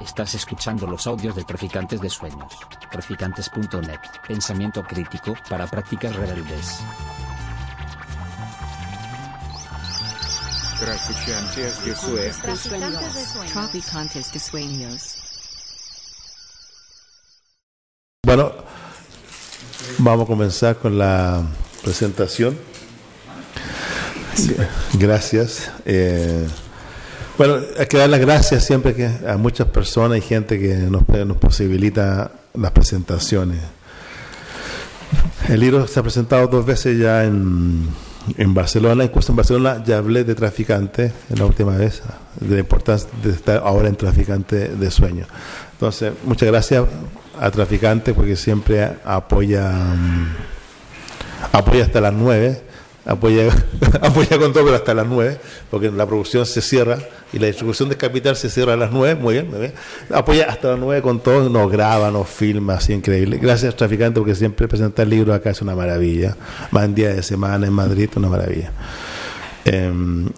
Estás escuchando los audios de Traficantes de Sueños. Traficantes.net. Pensamiento crítico para prácticas rebeldes. Traficantes de Sueños. Traficantes de Sueños. Bueno, vamos a comenzar con la presentación. Gracias. Eh, bueno, hay que dar las gracias siempre que a muchas personas y gente que nos, nos posibilita las presentaciones. El libro se ha presentado dos veces ya en, en Barcelona, incluso en Barcelona ya hablé de traficante la última vez, de la importancia de estar ahora en traficante de sueños. Entonces, muchas gracias a traficante porque siempre apoya, um, apoya hasta las nueve apoya, apoya con todo, pero hasta las 9, porque la producción se cierra y la distribución de capital se cierra a las 9, muy bien, muy bien. Apoya hasta las 9 con todo, nos graba, nos filma, así increíble. Gracias, traficante, porque siempre presentar el libro acá es una maravilla. Más en día de semana en Madrid, una maravilla. Eh,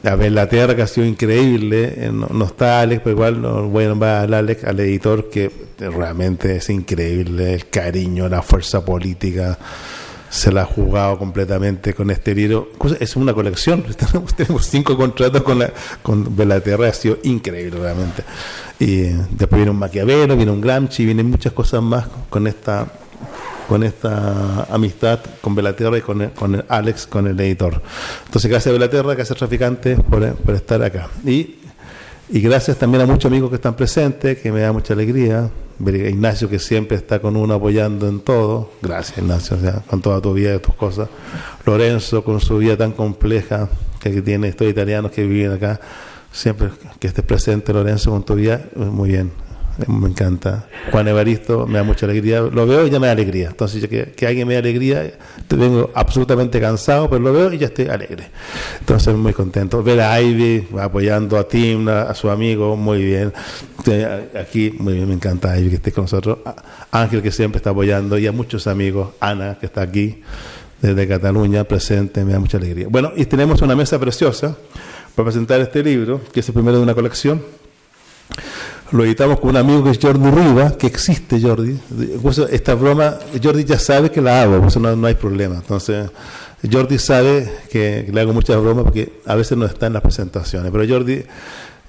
a ver, la tierra que ha sido increíble, eh, no, está Alex, pero igual no voy a nombrar al Alex, al editor, que realmente es increíble, el cariño, la fuerza política se la ha jugado completamente con este libro. Es una colección, tenemos cinco contratos con, la, con Belaterra, ha sido increíble realmente. Y después viene un Maquiavelo, viene un Gramsci, vienen muchas cosas más con esta con esta amistad con Belaterra y con, el, con Alex, con el editor. Entonces, gracias a Belaterra, gracias Traficante por, por estar acá. Y, y gracias también a muchos amigos que están presentes, que me da mucha alegría. Ignacio que siempre está con uno apoyando en todo, gracias Ignacio, con toda tu vida y tus cosas. Lorenzo con su vida tan compleja que tiene estos italianos que viven acá, siempre que estés presente Lorenzo con tu vida, muy bien, me encanta. Juan Evaristo me da mucha alegría. Lo veo y ya me da alegría. Entonces, que, que alguien me da alegría, te vengo absolutamente cansado, pero lo veo y ya estoy alegre. Entonces, muy contento. Ver a Ivy apoyando a Tim, a, su amigo, muy bien. Aquí, muy bien, me encanta Ivy que esté con nosotros. Ángel, que siempre está apoyando, y a muchos amigos. Ana, que está aquí desde Cataluña, presente, me da mucha alegría. Bueno, y tenemos una mesa preciosa para presentar este libro, que es el primero de una colección lo editamos con un amigo que es Jordi Riva, que existe Jordi. Esta broma, Jordi ya sabe que la hago, por eso no, hay problema. Entonces, Jordi sabe que, le hago muchas bromas porque a veces no está en las presentaciones. Pero Jordi,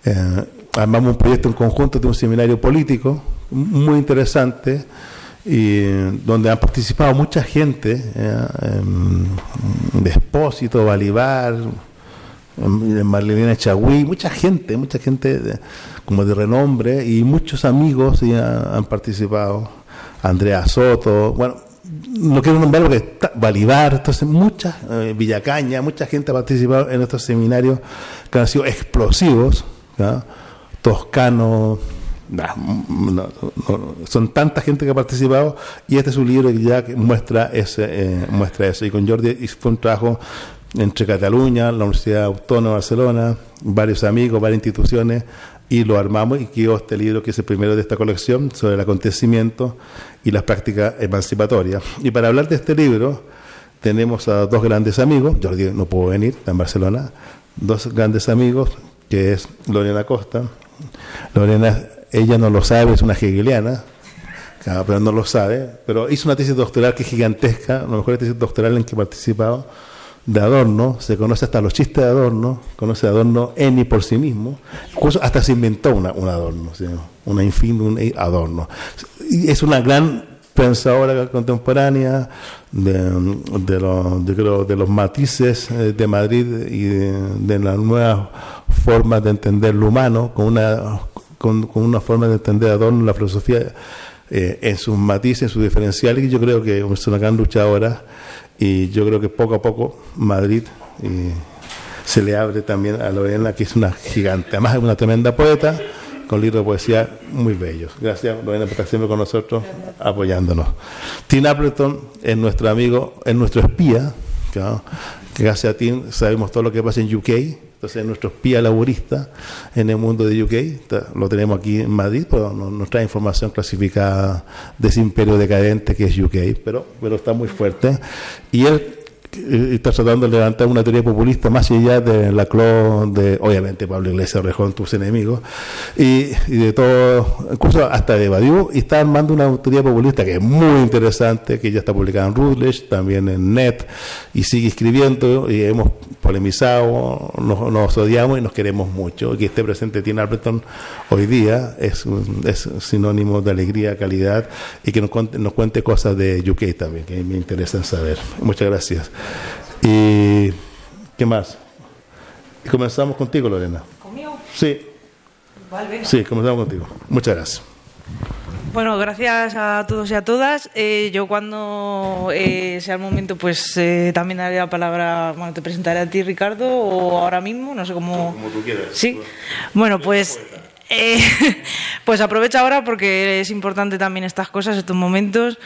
eh, armamos un proyecto en conjunto de un seminario político muy interesante y donde han participado mucha gente, eh, de Espósito, Balibar, Marlene Chagüí, mucha gente, mucha gente como de renombre y muchos amigos ya han participado. Andrea Soto, bueno, no quiero nombrar lo que está, Balibar, entonces mucha, eh, Villacaña, mucha gente ha participado en estos seminarios que han sido explosivos, Toscano, son tanta gente que ha participado y este es un libro que ya muestra ese eh, muestra eso y con Jordi fue un trabajo entre Cataluña, la Universidad Autónoma de Barcelona, varios amigos, varias instituciones, y lo armamos y quedó este libro que es el primero de esta colección sobre el acontecimiento y las prácticas emancipatorias. Y para hablar de este libro tenemos a dos grandes amigos, Jordi no puedo venir, está en Barcelona, dos grandes amigos, que es Lorena Costa. Lorena, ella no lo sabe, es una hegeliana, pero no lo sabe, pero hizo una tesis doctoral que es gigantesca, la mejor tesis doctoral en que he participado, de Adorno, se conoce hasta los chistes de Adorno, conoce Adorno Eni por sí mismo, incluso hasta se inventó una, un Adorno, una infin, un Adorno. Y es una gran pensadora contemporánea de, de, los, de los matices eh, de Madrid y de, las nuevas formas de entender lo humano, con una, con, una forma de entender Adorno la filosofía eh, en sus matices, en sus diferenciales, y yo creo que es una gran luchadora y yo creo que poco a poco Madrid se le abre también a Lorena, que es una gigante. Además es una tremenda poeta con libros de poesía muy bellos. Gracias, Lorena, por estar siempre con nosotros, apoyándonos. Tim Appleton es nuestro amigo, es nuestro espía, que gracias a Tim sabemos todo lo que pasa en UK, entonces nuestro espía laborista en el mundo de UK, lo tenemos aquí en Madrid, pero nos trae información clasificada de ese imperio decadente que es UK, pero, pero está muy fuerte. Y él está tratando de levantar una teoría populista más allá de la clon de, obviamente, Pablo Iglesias, Rejón, tus enemigos, y, de todo, incluso hasta de Badiou, y está armando una teoría populista que es muy interesante, que ya está publicada en Routledge, también en Net, y sigue escribiendo, y hemos polemizado, nos, nos odiamos y nos queremos mucho. Y que esté presente Tina Alberton hoy día es, es sinónimo de alegría, calidad, y que nos cuente, nos cuente cosas de UK también, que me interesa saber. Muchas gracias. ¿Y qué más? Y comenzamos contigo, Lorena. ¿Conmigo? Sí, Vale. sí, comenzamos contigo. Muchas gracias. Bueno, gracias a todos y a todas. Eh, yo cuando eh, sea el momento, pues eh, también daré la palabra, bueno, te presentaré a ti, Ricardo, o ahora mismo, no sé cómo... Como tú quieras. Sí. Bueno, pues... eh, pues aprovecha ahora porque es importante también estas cosas, estos momentos,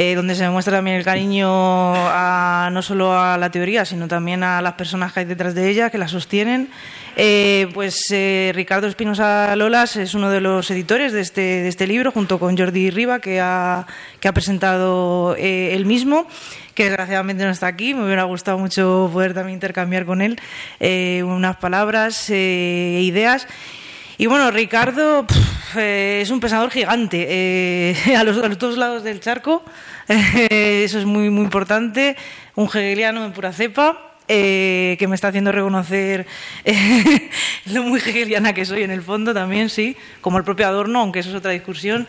eh, donde se demuestra también el cariño a, no solo a la teoría, sino también a las personas que hay detrás de ella, que la sostienen. Eh, pues eh, Ricardo Espinosa Lolas es uno de los editores de este, de este libro, junto con Jordi Riva, que ha, que ha presentado él mismo que desgraciadamente no está aquí. Me hubiera gustado mucho poder también intercambiar con él unas palabras e ideas. Y bueno, Ricardo eh, es un pensador gigante eh, a, los, a dos lados del charco. Eh, eso es muy, muy importante. Un hegeliano en pura cepa. eh, que me está haciendo reconocer lo muy hegeliana que soy en el fondo también, sí, como el propio Adorno, aunque eso es otra discusión.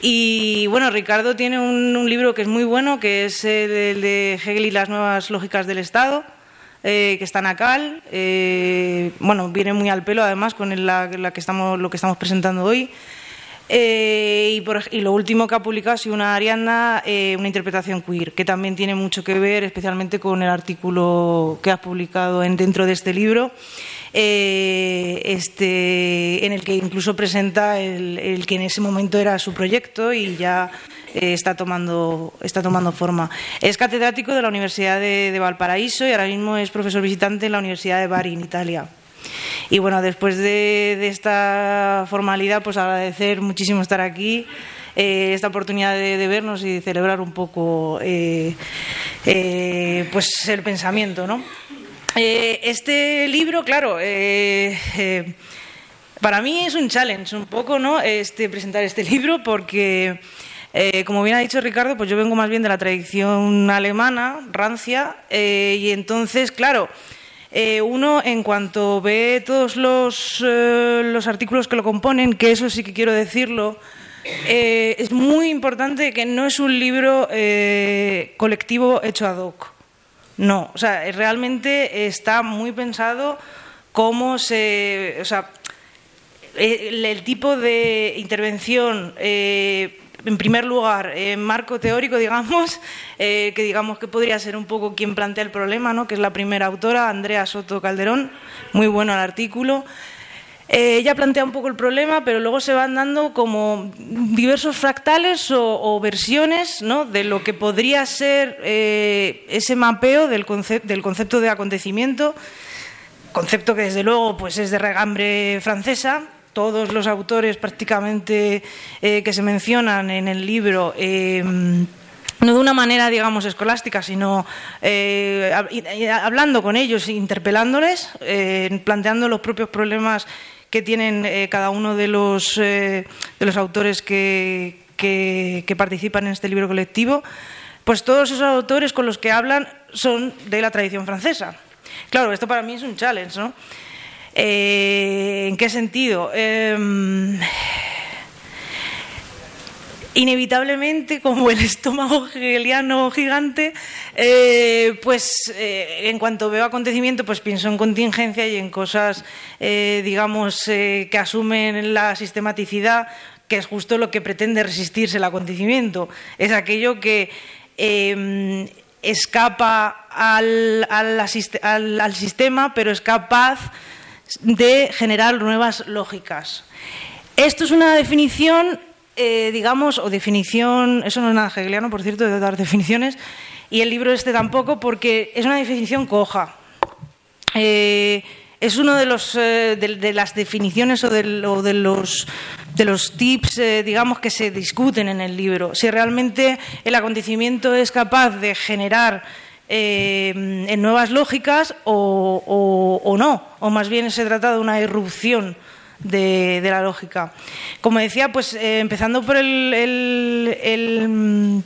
Y bueno, Ricardo tiene un, un libro que es muy bueno, que es el de Hegel y las nuevas lógicas del Estado, eh, que está en eh, bueno, viene muy al pelo además con la, la que estamos, lo que estamos presentando hoy. Eh, y, por y lo último que ha publicado ha sido una Ariadna, eh, una interpretación queer, que también tiene mucho que ver, especialmente con el artículo que has publicado en, dentro de este libro, eh, este, en el que incluso presenta el, que en ese momento era su proyecto y ya eh, está, tomando, está tomando forma. Es catedrático de la Universidad de, Valparaíso y ahora mismo es profesor visitante en la Universidad de Bari, en Italia. Y bueno, después de, esta formalidad, pues agradecer muchísimo estar aquí, eh, esta oportunidad de, vernos y celebrar un poco pues el pensamiento, ¿no? Eh, este libro, claro, eh, eh, para mí es un challenge un poco, ¿no? Este, presentar este libro porque, como bien ha dicho Ricardo, pues yo vengo más bien de la tradición alemana, rancia, y entonces, claro, uno en cuanto ve todos los, los artículos que lo componen, que eso sí que quiero decirlo, es muy importante que no es un libro colectivo hecho ad hoc. No, o sea, realmente está muy pensado cómo se. O sea, el, tipo de intervención, eh, en primer lugar, en marco teórico, digamos, eh, que digamos que podría ser un poco quien plantea el problema, ¿no? que es la primera autora, Andrea Soto Calderón, muy bueno el artículo. Eh, ella plantea un poco el problema, pero luego se van dando como diversos fractales o, versiones ¿no? de lo que podría ser eh, ese mapeo del, concep- del concepto de acontecimiento, concepto que desde luego pues, es de regambre francesa. Todos los autores prácticamente eh, que se mencionan en el libro no de una manera, digamos, escolástica, sino hablando con ellos, interpelándoles, planteando los propios problemas que tienen eh, cada uno de los, eh, de los autores que, que- participan en este libro colectivo, pues todos esos autores con los que hablan son de la tradición francesa. Claro, esto para mí es un challenge, ¿no? Eh, ¿En qué sentido? Em, inevitablemente, como el estómago hegeliano gigante, eh, pues eh, en cuanto veo acontecimiento, pues pienso en contingencia y en cosas, eh, digamos, que asumen la sistematicidad, que es justo lo que pretende resistirse el acontecimiento. Es aquello que eh, escapa al sistema, pero es capaz de generar nuevas lógicas. Esto es una definición, eh, digamos, o definición, eso no es nada hegeliano, por cierto, de dar definiciones, y el libro este tampoco, porque es una definición coja. Eh, es uno de, los, eh, de, las definiciones o, de, los, de los tips, digamos, que se discuten en el libro. Si realmente el acontecimiento es capaz de generar en nuevas lógicas o, o- o no, o más bien se trata de una irrupción de, la lógica. Como decía, pues eh, empezando por el, mm,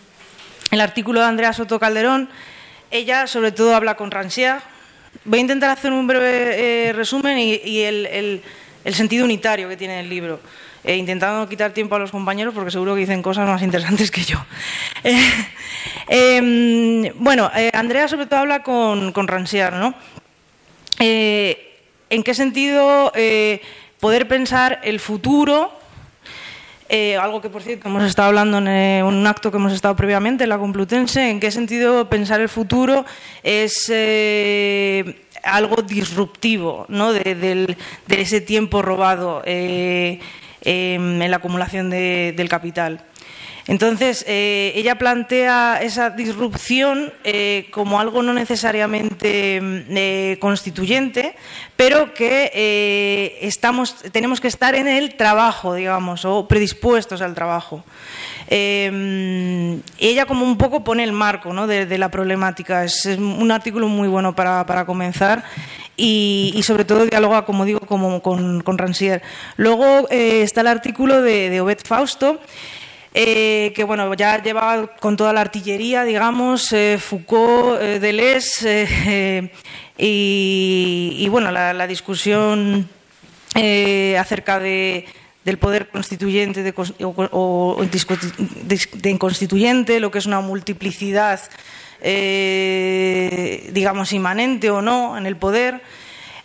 el artículo de Andrea Soto Calderón, ella sobre todo habla con Rancière. Voy a intentar hacer un breve eh, resumen y, el, sentido unitario que tiene el libro, eh, intentando quitar tiempo a los compañeros porque seguro que dicen cosas más interesantes que yo. Em, bueno, Andrea sobre todo habla con, con ¿no? ¿En qué sentido poder pensar el futuro? eh, algo que, por cierto, hemos estado hablando en eh, un acto que hemos estado previamente en la Complutense. ¿En qué sentido pensar el futuro es eh, algo disruptivo ¿no? de, ese tiempo robado em, en la acumulación de- del capital? Entonces, eh, ella plantea esa disrupción eh, como algo no necesariamente mm, eh, constituyente, pero que estamos, tenemos que estar en el trabajo, digamos, o predispuestos al trabajo. Eh, ella como un poco pone el marco ¿no? de, la problemática. Es, un artículo muy bueno para, para comenzar y, sobre todo dialoga, como digo, como con, con Rancière. Luego está el artículo de, de Obed Fausto, eh, que bueno, ya lleva con toda la artillería, digamos, eh, Foucault, eh, Deleuze, y, bueno, la, discusión acerca de, del poder constituyente de, o, inconstituyente, lo que es una multiplicidad, digamos, inmanente o no en el poder,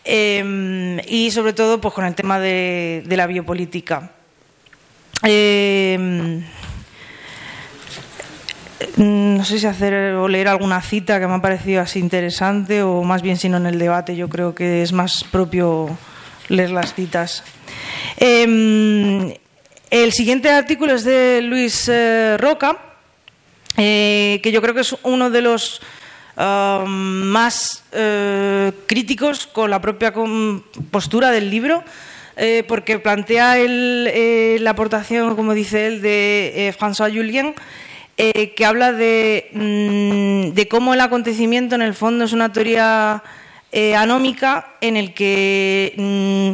y sobre todo pues, con el tema de, la biopolítica. No sé si hacer o leer alguna cita que me ha parecido así interesante o más bien si no en el debate yo creo que es más propio leer las citas. Eh, el siguiente artículo es de Luis eh, Roca, eh, que yo creo que es uno de los ah, más eh, críticos con la propia postura del libro, porque plantea el, la aportación, como dice él, de François Julien, eh, que habla de, mm, de cómo el acontecimiento en el fondo es una teoría eh, anómica en el que mm,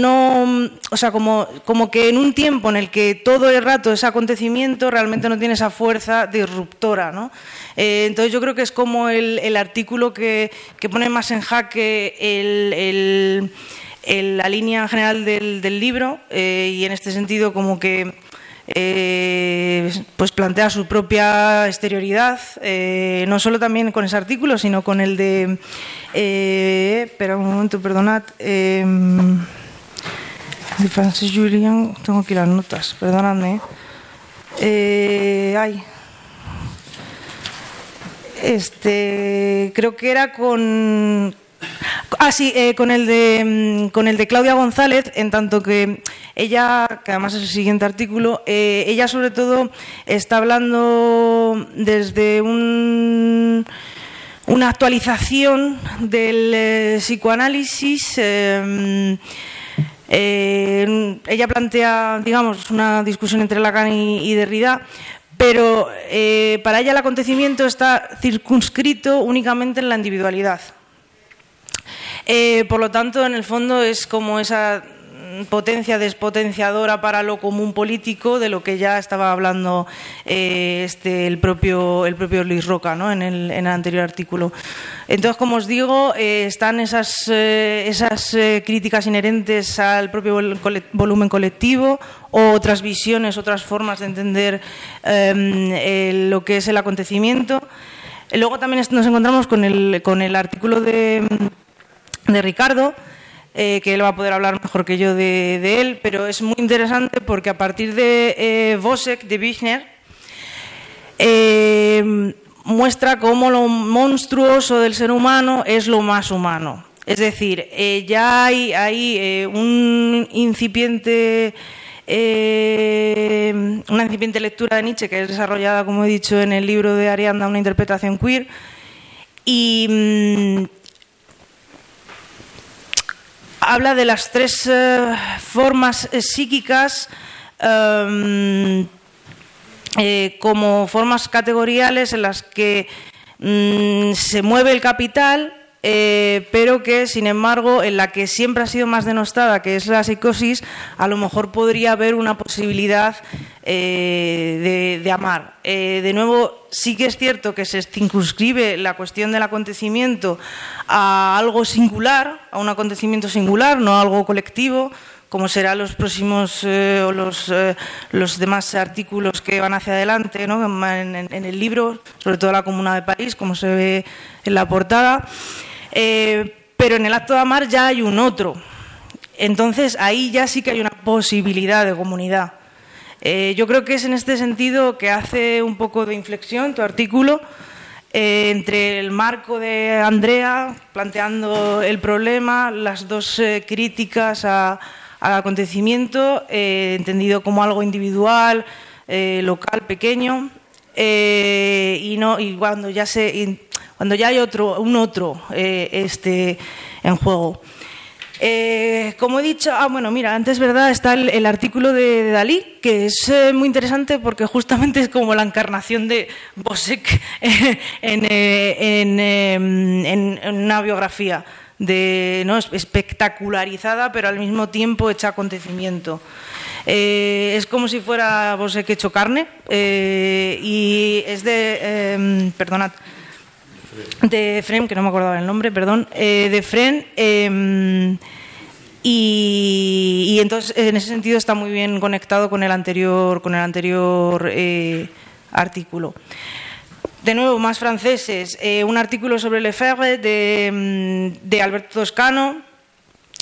no, o sea, como, como que en un tiempo en el que todo el rato ese acontecimiento realmente no tiene esa fuerza disruptora, ¿no? Eh, entonces yo creo que es como el, el artículo que, que pone más en jaque el, el- la línea general del, del libro y en este sentido como que eh, pues plantea su propia exterioridad, eh, no solo también con ese artículo, sino con el de... Eh, espera un momento, perdonad. eh, de Francis Julian, tengo aquí las notas, perdonadme. Ay. Este, creo que era con Ah, sí, con, el de, mm, con el de Claudia González, en tanto que ella, que además es el siguiente artículo, eh, ella sobre todo está hablando desde un, una actualización del eh, psicoanálisis. eh, eh, ella plantea, digamos, una discusión entre Lacan y, Derrida, pero para ella el acontecimiento está circunscrito únicamente en la individualidad. Por lo tanto, en el fondo es como esa potencia despotenciadora para lo común político de lo que ya estaba hablando eh, este, el, propio, el propio Luis Roca ¿no? en, el, en el anterior artículo. Entonces, como os digo, eh, están esas, eh, esas críticas inherentes al propio volumen colectivo otras visiones, otras formas de entender el- lo que es el acontecimiento. Luego también nos encontramos con el, con el artículo de de Ricardo, eh, que él va a poder hablar mejor que yo de, de él, pero es muy interesante porque a partir de eh, de Bichner, eh, muestra cómo lo monstruoso del ser humano es lo más humano. Es decir, eh, ya hay, hay eh, un incipiente, eh, una incipiente lectura de Nietzsche que es desarrollada, como he dicho, en el libro de Arianda, una interpretación queer, y mm, habla de las tres eh, formas eh, psíquicas em, eh, como formas categoriales en las que mm, se mueve el capital, eh, pero que, sin embargo, en la que siempre ha sido más denostada, que es la psicosis, a lo mejor podría haber una posibilidad eh, de, amar. Eh, de nuevo, sí que es cierto que se circunscribe la cuestión del acontecimiento a algo singular, a un acontecimiento singular, no a algo colectivo como serán los próximos o los, los, demás artículos que van hacia adelante ¿no? en, en, el libro, sobre todo la Comuna de París, como se ve en la portada. Eh, pero en el acto de amar ya hay un otro. Entonces ahí ya sí que hay una posibilidad de comunidad. Eh, yo creo que es en este sentido que hace un poco de inflexión tu artículo eh, entre el marco de Andrea planteando el problema, las dos críticas al acontecimiento, entendido como algo individual, local, pequeño, y, no, y cuando ya se cuando ya hay otro, un otro eh, este, en juego. Eh, como he dicho, ah, bueno, mira, antes, ¿verdad? Está el, artículo de, Dalí, que es eh, muy interesante porque justamente es como la encarnación de Bosek en, una biografía ¿no? espectacularizada, pero al mismo tiempo hecha acontecimiento. es como si fuera Bosek hecho carne y es de, perdonad, de Frem, que no me acordaba el nombre, perdón, eh, de Fren. Em, y, entonces, en ese sentido, está muy bien conectado con el anterior, con el anterior eh, artículo. De nuevo, más franceses. Eh, un artículo sobre Lefebvre de, em, de Alberto Toscano,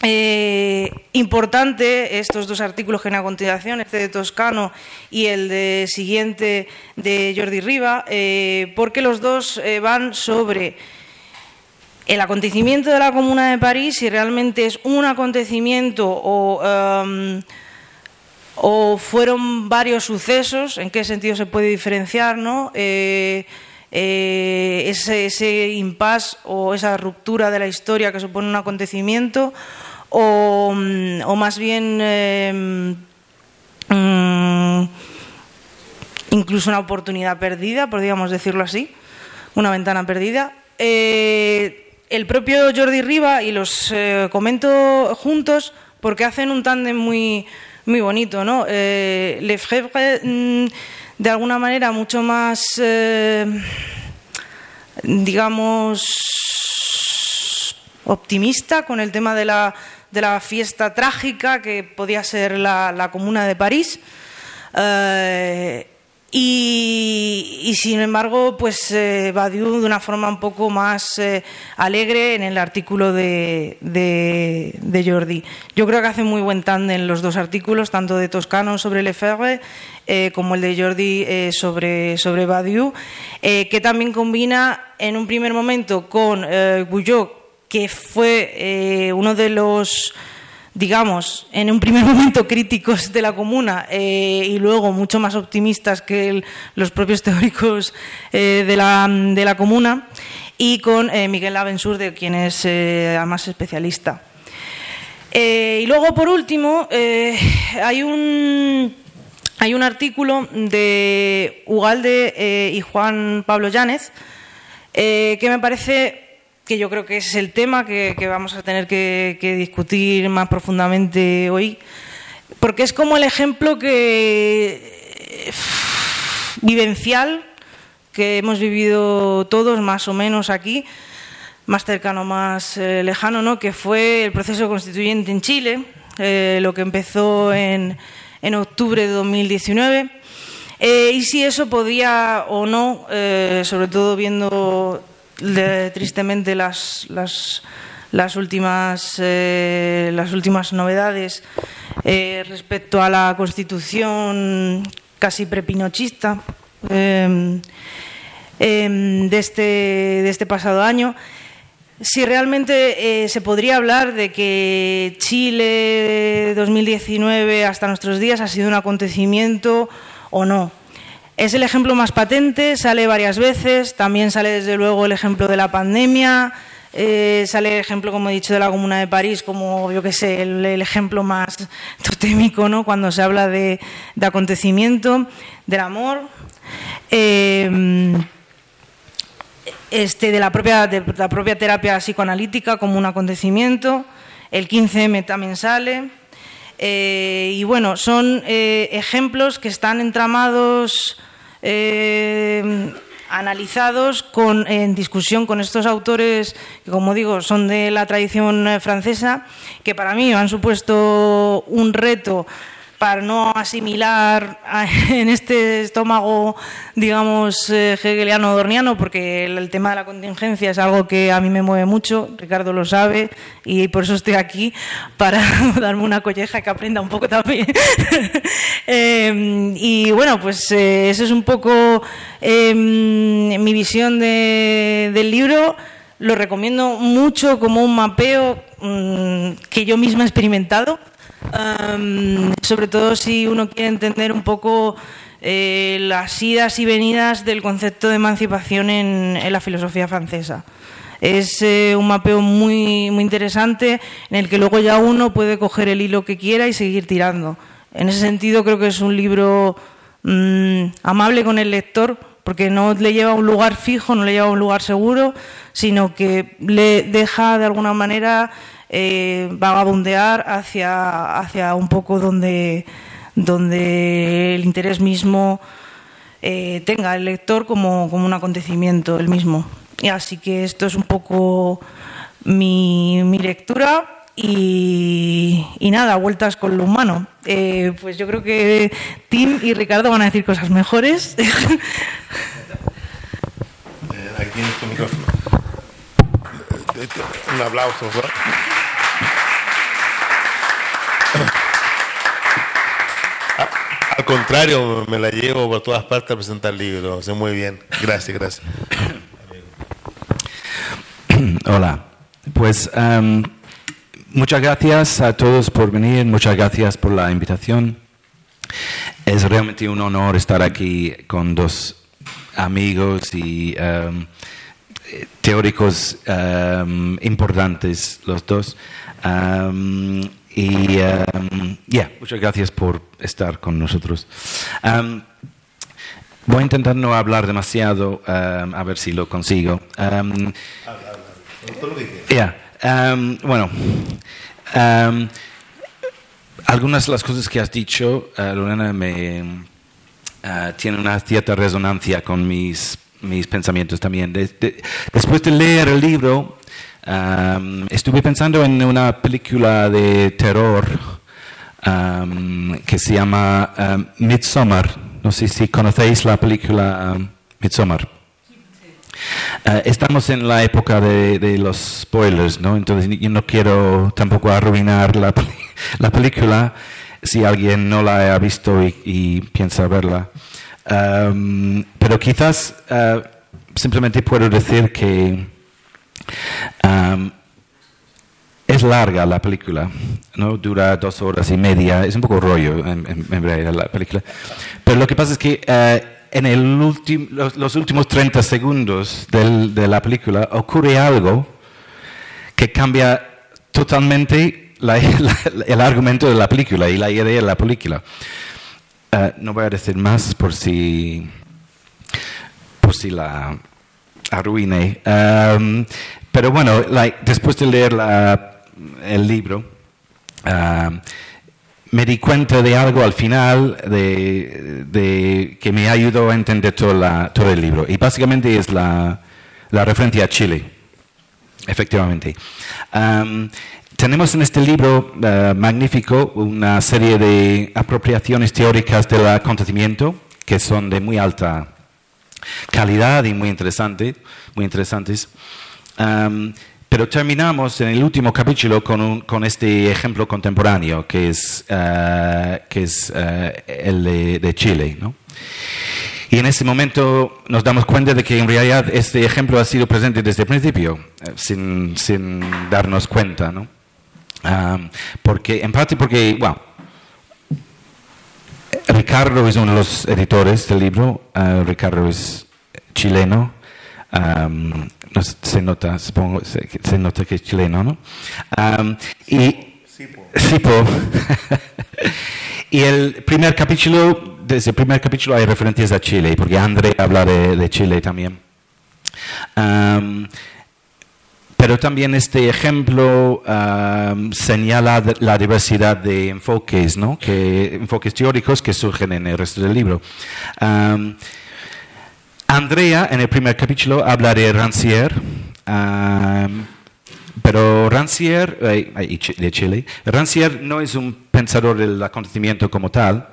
eh, importante estos dos artículos que en a continuación, este de Toscano y el de siguiente de Jordi Riva, eh, porque los dos eh, van sobre el acontecimiento de la Comuna de París, si realmente es un acontecimiento o, em, o fueron varios sucesos, en qué sentido se puede diferenciar, ¿no? Ese, ese impasse o esa ruptura de la historia que supone un acontecimiento o, más bien em, mm, incluso una oportunidad perdida, podríamos decirlo así, una ventana perdida. Eh, el propio Jordi Riva, y los eh, comento juntos porque hacen un tándem muy, muy bonito, ¿no? Eh, Lefebvre, mm, de alguna manera, mucho más, digamos, optimista con el tema de la de la fiesta trágica que podía ser la, Comuna de París. Eh, y, sin embargo, pues eh, Badiou de una forma un poco más eh, alegre en el artículo de, de, Jordi. Yo creo que hace muy buen tándem los dos artículos, tanto de Toscano sobre Lefebvre eh, como el de Jordi sobre, sobre Badiou, que también combina en un primer momento con Guyot que fue eh, uno de los, digamos, en un primer momento críticos de la comuna eh, y luego mucho más optimistas que los propios teóricos eh, de, la, de, la, comuna, y con Miguel Avensur, de quien es además especialista. y luego, por último, hay un hay un artículo de Ugalde y Juan Pablo Llánez que me parece que yo creo que es el tema que, vamos a tener que, discutir más profundamente hoy, porque es como el ejemplo que vivencial que hemos vivido todos más o menos aquí, más cercano, más eh, lejano, ¿no? que fue el proceso constituyente en Chile, eh, lo que empezó en, en, octubre de 2019. Eh, y si eso podía o no, sobre todo viendo tristemente las, las, últimas, eh, las últimas novedades eh, respecto a la constitución casi prepinochista em, em, de, este, de este pasado año. Si realmente eh, se podría hablar de que Chile 2019 hasta nuestros días ha sido un acontecimiento o no. Es el ejemplo más patente, sale varias veces, también sale desde luego el ejemplo de la pandemia, eh, sale el ejemplo, como he dicho, de la Comuna de París como, yo qué sé, el, ejemplo más totémico, ¿no? Cuando se habla de, acontecimiento, del amor. Eh, este, de, la propia, de la propia terapia psicoanalítica como un acontecimiento. El 15M también sale. Eh, y bueno, son eh, ejemplos que están entramados, eh, analizados con, en discusión con estos autores que, como digo, son de la tradición francesa, que para mí han supuesto un reto para no asimilar en este estómago, digamos, eh, hegeliano-dorniano, porque el, tema de la contingencia es algo que a mí me mueve mucho, Ricardo lo sabe, y por eso estoy aquí, para darme una colleja que aprenda un poco también. Em, y bueno, pues eh, esa es un poco em, mi visión del libro. Lo recomiendo mucho como un mapeo mm, que yo misma he experimentado sobre todo si uno quiere entender un poco eh, las idas y venidas del concepto de emancipación en, la filosofía francesa. Es eh, un mapeo muy, muy interesante en el que luego ya uno puede coger el hilo que quiera y seguir tirando. En ese sentido creo que es un libro mm, amable con el lector porque no le lleva a un lugar fijo, no le lleva a un lugar seguro, sino que le deja de alguna manera eh, vagabundear hacia, hacia un poco donde, donde el interés mismo eh, tenga el lector como, como un acontecimiento el mismo. Y así que esto es un poco mi, mi lectura. Y, y, nada, vueltas con lo humano. Eh, pues yo creo que Tim y Ricardo van a decir cosas mejores. Aquí en este micrófono. Un aplauso. Al contrario, me la llevo por todas partes a presentar el libro. Sé muy bien. Gracias, gracias. Hola. Pues um, muchas gracias a todos por venir. Muchas gracias por la invitación. Es realmente un honor estar aquí con dos amigos y um, teóricos um, importantes, los dos. Y um, ya, muchas gracias por estar con nosotros. Um, voy a intentar no hablar demasiado, um, a ver si lo consigo. Ya, bueno, algunas de las cosas que has dicho, uh, Lorena, me uh, tienen una cierta resonancia con mis, mis pensamientos también. después de leer el libro, estuve pensando en una película de terror que se llama Midsommar. No sé si conocéis la película Midsommar. Uh, estamos en la época de, los spoilers, ¿no? Entonces yo no quiero tampoco arruinar la, la película si alguien no la ha visto y, piensa verla. Pero quizás uh, simplemente puedo decir que es larga la película, ¿no? dura dos horas y media, es un poco rollo en, realidad la película. Pero lo que pasa es que eh, en el los, últimos 30 segundos de la película ocurre algo que cambia totalmente el argumento de la película y la idea de la película. Eh, no voy a decir más por si, por si la arruine. Um, pero bueno, después de leer el libro, me di cuenta de algo al final de, que me ayudó a entender todo, el libro. Y básicamente es la, referencia a Chile, efectivamente. Tenemos en este libro uh, magnífico una serie de apropiaciones teóricas del acontecimiento que son de muy alta calidad y muy, interesante, muy interesantes. pero terminamos en el último capítulo con, este ejemplo contemporáneo, que es, uh, que es uh, el de, Chile. ¿no? Y en ese momento nos damos cuenta de que en realidad este ejemplo ha sido presente desde el principio, eh, sin, sin darnos cuenta. ¿no? Porque, en parte porque, bueno, Ricardo es uno de los editores del libro. Uh, Ricardo es chileno. Um, se nota, supongo, se, se, nota que es chileno, ¿no? Um, y Sipo. y el primer capítulo, desde el primer capítulo hay referencias a Chile, porque André habla de, de Chile también. Pero también este ejemplo señala la diversidad de enfoques, ¿no? que, enfoques teóricos que surgen en el resto del libro. Am, Andrea, en el primer capítulo, habla de Rancière, am, pero Rancière, de Chile, Rancière no es un pensador del acontecimiento como tal,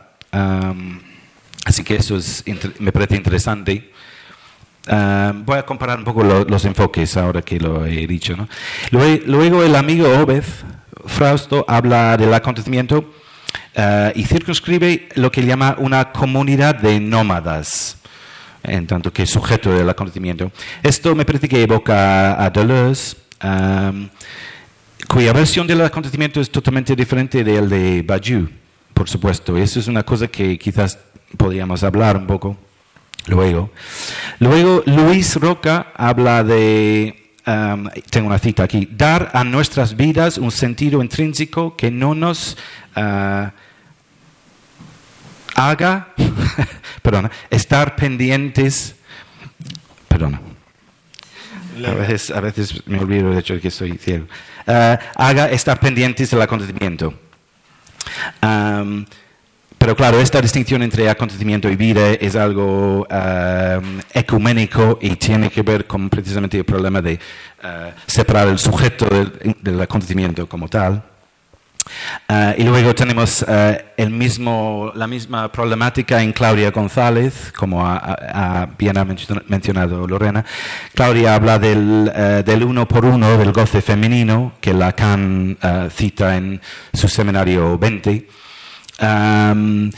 así que eso es me parece interesante. Um, voy a comparar un poco lo- los enfoques ahora que lo he dicho. ¿no? Luego, luego el amigo Obed, Frausto, habla del acontecimiento uh, y circunscribe lo que llama una comunidad de nómadas, en tanto que sujeto del acontecimiento. Esto me parece que evoca a Deleuze, um, cuya versión del acontecimiento es totalmente diferente del de Badiou, por supuesto. Eso es una cosa que quizás podríamos hablar un poco. Luego, luego Luis Roca habla de, um, tengo una cita aquí, dar a nuestras vidas un sentido intrínseco que no nos ah, haga, perdona, estar pendientes, perdona. A veces, a veces me olvido del hecho de que soy ciego. Ah, haga estar pendientes del acontecimiento. Am, pero claro, esta distinción entre acontecimiento y vida es algo am, ecuménico y tiene que ver con precisamente el problema de ah, separar el sujeto del, del acontecimiento como tal. Ah, y luego tenemos ah, el mismo, la misma problemática en Claudia González, como ha, ha- bien ha mencio- mencionado Lorena. Claudia habla del, eh, del uno por uno, del goce femenino, que Lacan ah, cita en su seminario 20. Am,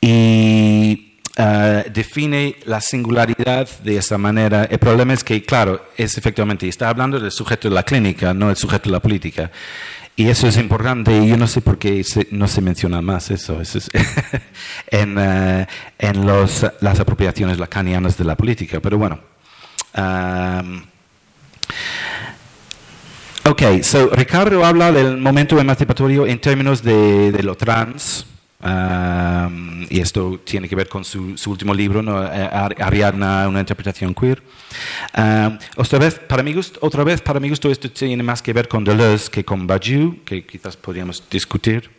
y ah, define la singularidad de esa manera. El problema es que, claro, es efectivamente, está hablando del sujeto de la clínica, no el sujeto de la política. Y eso es importante y yo no sé por qué se- no se menciona más eso, Eso es en, eh, en los, las apropiaciones lacanianas de la política. Pero bueno. am, Ok, so Ricardo habla del momento emancipatorio en términos de, de lo trans, um, y esto tiene que ver con su, su último libro, ¿no? Eh, Ar- Ariadna, una interpretación queer. Um, otra, vez, para mi gusto, otra vez, para mi gusto, esto tiene más que ver con Deleuze que con Badiou, que quizás podríamos discutir.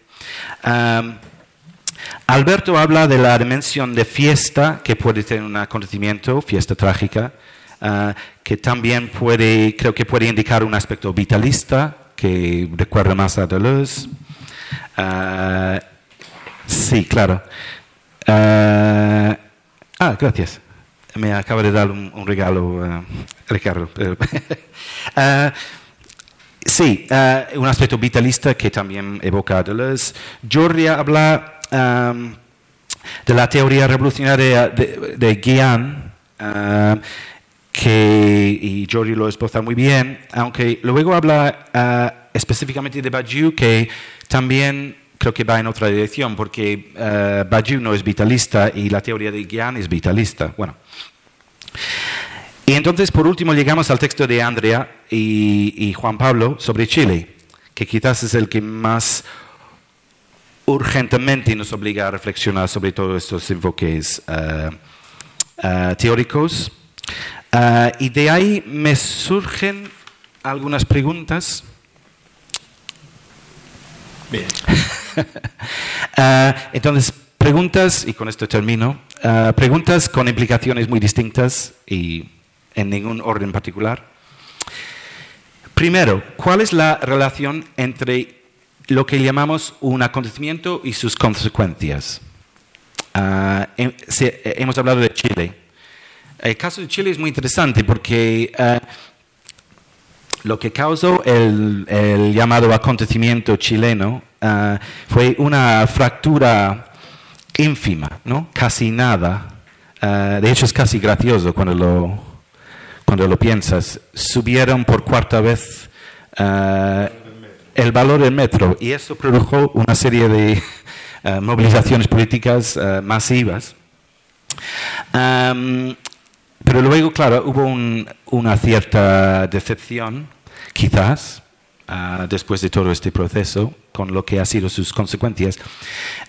Um, Alberto habla de la dimensión de fiesta que puede tener un acontecimiento, fiesta trágica, ah, que también puede, creo que puede indicar un aspecto vitalista que recuerda más a Deleuze. Ah, sí, claro. Ah, ah, gracias. Me acaba de dar un, regalo, ah, Ricardo. Ah, Sí, eh, un aspecto vitalista que también evoca Deleuze. Jordi habla am, de la teoría revolucionaria de, de am, que, y Jordi lo esboza muy bien, aunque luego habla específicamente de Badiou, que también creo que va en otra dirección, porque Badiou no es vitalista y la teoría de Guián es vitalista. Bueno, y entonces, por último, llegamos al texto de Andrea y, y Juan Pablo sobre Chile, que quizás es el que más urgentemente nos obliga a reflexionar sobre todos estos enfoques eh, eh, teóricos. Eh, y de ahí me surgen algunas preguntas. Bien. Eh, entonces, preguntas, y con esto termino, eh, preguntas con implicaciones muy distintas y en ningún orden particular. Primero, ¿cuál es la relación entre lo que llamamos un acontecimiento y sus consecuencias? Eh, hemos hablado de Chile. El caso de Chile es muy interesante porque eh, lo que causó el, el llamado acontecimiento chileno ah, fue una fractura ínfima, ¿no? casi nada. Ah, de hecho, es casi gracioso cuando lo, cuando lo piensas. Subieron por cuarta vez ah, el valor del metro y eso produjo una serie de movilizaciones políticas masivas. Am, pero luego, claro, hubo un- una cierta decepción, quizás, ah, después de todo este proceso, con lo que ha sido sus consecuencias.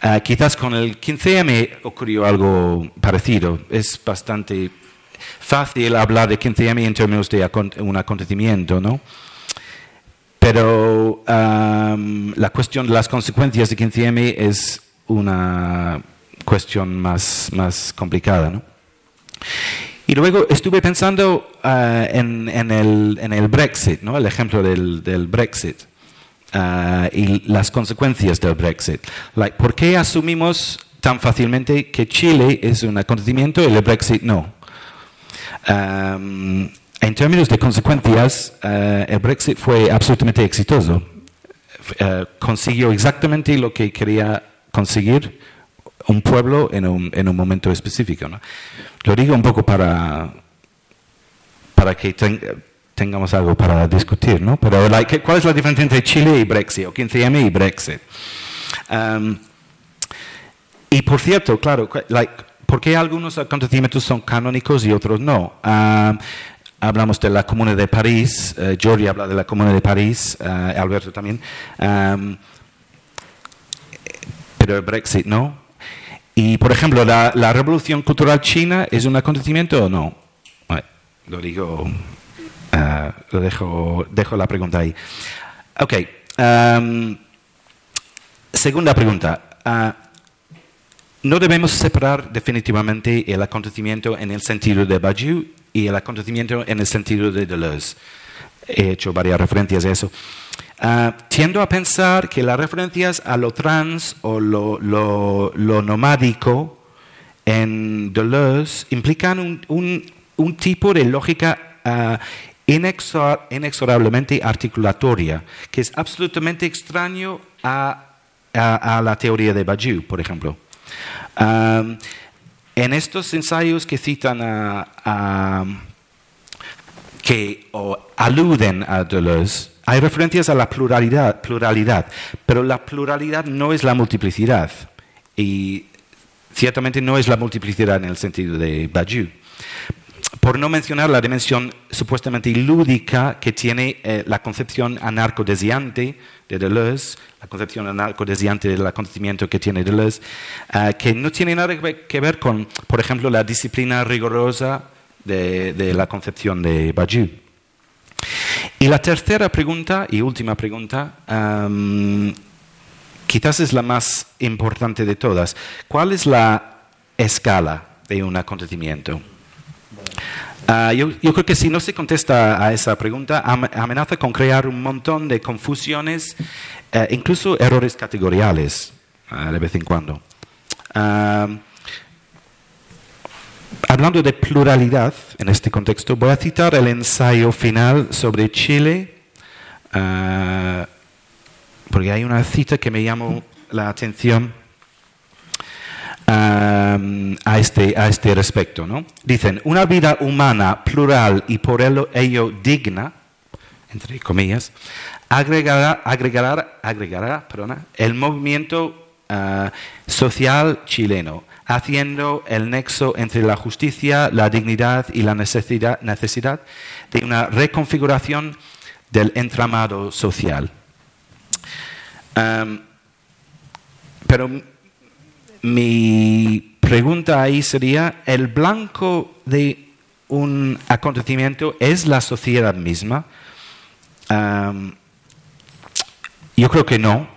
Ah, quizás con el 15M ocurrió algo parecido. Es bastante fácil hablar de 15M en términos de un acontecimiento, ¿no? Pero la cuestión de las consecuencias de 15M es una cuestión más, más complicada, ¿no? Y luego estuve pensando ah, en, el, Brexit, ¿no? el ejemplo del, Brexit ah, y las consecuencias del Brexit. ¿Por qué asumimos tan fácilmente que Chile es un acontecimiento y el Brexit no? en términos de consecuencias, ah, el Brexit fue absolutamente exitoso. consiguió exactamente lo que quería conseguir un pueblo en un, en un momento específico. ¿no? Lo digo un poco para, para que tengamos algo para discutir, ¿no? Pero, ¿cuál es la diferencia entre Chile y Brexit, o 15M y Brexit? Um, y por cierto, claro, like, ¿por qué algunos acontecimientos son canónicos y otros no? Um, hablamos de la Comuna de París, uh, habla de la Comuna de París, uh, Alberto también, um, pero el Brexit no. Y, por ejemplo, ¿la, revolución cultural china es un acontecimiento o no? lo digo, uh, lo dejo, dejo la pregunta ahí. Ok. Um, segunda pregunta. Uh, no debemos separar definitivamente el acontecimiento en el sentido de Badiou y el acontecimiento en el sentido de Deleuze. He hecho varias referencias a eso. Uh, tiendo a pensar que las referencias a lo trans o lo, lo, nomádico en Deleuze implican un, tipo de lógica uh, inexorablemente articulatoria, que es absolutamente extraño a, la teoría de Badiou, por ejemplo. En estos ensayos que citan a, que aluden a Deleuze, hay referencias a la pluralidad, pluralidad, pero la pluralidad no es la multiplicidad. Y ciertamente no es la multiplicidad en el sentido de Badiou. Por no mencionar la dimensión supuestamente lúdica que tiene eh, la concepción anarcodesiante de Deleuze, la concepción anarcodesiante del acontecimiento que tiene Deleuze, eh, que no tiene nada que ver con, por ejemplo, la disciplina rigurosa de, de la concepción de Badiou. Y la tercera pregunta y última pregunta, quizás es la más importante de todas. ¿Cuál es la escala de un acontecimiento? Ah, yo, creo que si no se contesta a esa pregunta, amenaza con crear un montón de confusiones, eh, incluso errores categoriales ah, de vez en cuando. Hablando de pluralidad en este contexto, voy a citar el ensayo final sobre Chile, ah, porque hay una cita que me llamó la atención ah, a, este, a este respecto. ¿no? Dicen, una vida humana plural y por ello digna, entre comillas, agregará, agregará, agregará el movimiento ah, social chileno haciendo el nexo entre la justicia, la dignidad y la necesidad, de una reconfiguración del entramado social. pero mi pregunta ahí sería, ¿el blanco de un acontecimiento es la sociedad misma? yo creo que no,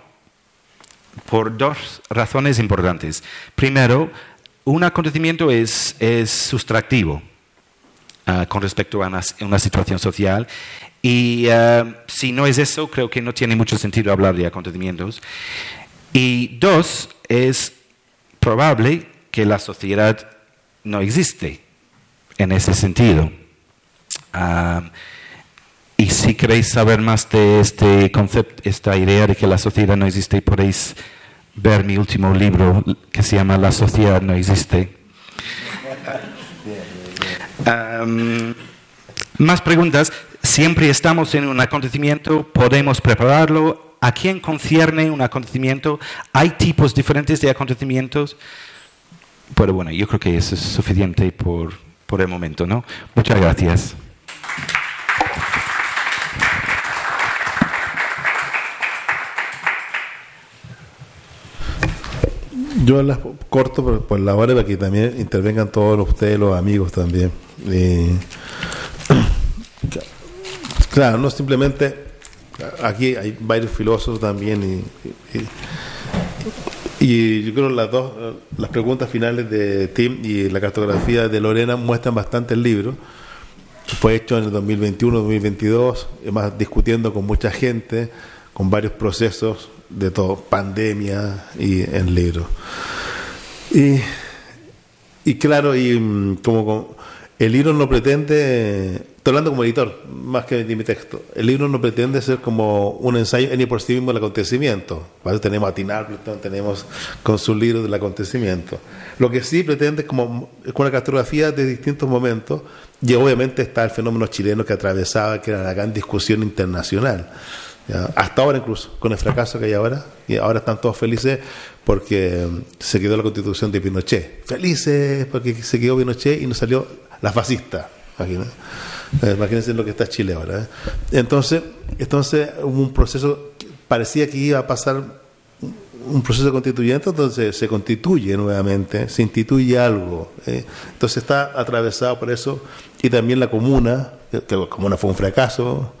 por dos razones importantes. Primero, un acontecimiento es, es sustractivo ah, con respecto a una, situación social y ah, si no es eso, creo que no tiene mucho sentido hablar de acontecimientos. Y dos, es probable que la sociedad no existe en ese sentido. Ah, y si queréis saber más de este concepto, esta idea de que la sociedad no existe, podéis ver mi último libro que se llama La sociedad no existe. más preguntas. Siempre estamos en un acontecimiento, podemos prepararlo. ¿A quién concierne un acontecimiento? ¿Hay tipos diferentes de acontecimientos? Pero bueno, yo creo que eso es suficiente por, por el momento, ¿no? Muchas gracias. Yo las corto por, por la hora para que también intervengan todos ustedes, los amigos también. Eh, claro, no simplemente. Aquí hay varios filósofos también y, y- yo creo que las dos, las preguntas finales de Tim y la cartografía de Lorena muestran bastante el libro. Fue hecho en el 2021-2022, más discutiendo con mucha gente, con varios procesos de todo, pandemia y en libro. Y, y claro, y mm, como, el libro no pretende, estoy hablando como editor, más que de mi texto, el libro no pretende ser como un ensayo ni por sí mismo del acontecimiento. Eso tenemos a Tina Appleton, tenemos con su libro del acontecimiento. Lo que sí pretende es como una cartografía de distintos momentos, y obviamente está el fenómeno chileno que atravesaba, que era la gran discusión internacional. ¿Ya? Hasta ahora incluso, con el fracaso que hay ahora, y ahora están todos felices porque se quedó la constitución de Pinochet. Felices porque se quedó Pinochet y nos salió la fascista. Imagina- eh, Imagínense lo que está Chile ahora. ¿eh? Entonces, entonces hubo un proceso, parecía que iba a pasar un proceso constituyente, entonces se constituye nuevamente, se instituye algo. ¿eh? Entonces está atravesado por eso, y también la comuna, que la comuna fue un fracaso.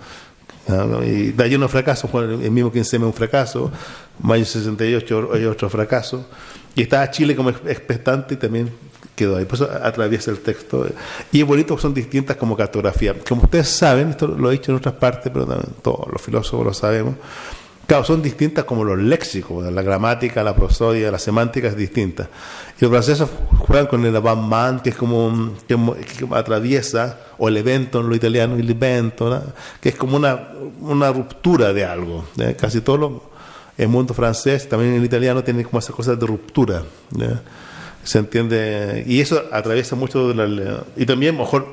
Y de allí no fracaso, fue el mismo 15M un fracaso, mayo 68 hay otro fracaso, y estaba Chile como expectante y también quedó ahí, por eso atraviesa el texto, y es bonito son distintas como cartografía. Como ustedes saben, esto lo he dicho en otras partes, pero también todos los filósofos lo sabemos, Claro, son distintas como los léxicos, la gramática, la prosodia, la semántica es distinta. Y los franceses juegan con el avant que es como un- que, que atraviesa, o el evento en lo italiano, el evento, ¿no? que es como una, una ruptura de algo. ¿eh? Casi todo lo, el mundo francés, también el italiano, tiene como esas cosas de ruptura. ¿eh? Se entiende, y eso atraviesa mucho de la, y también mejor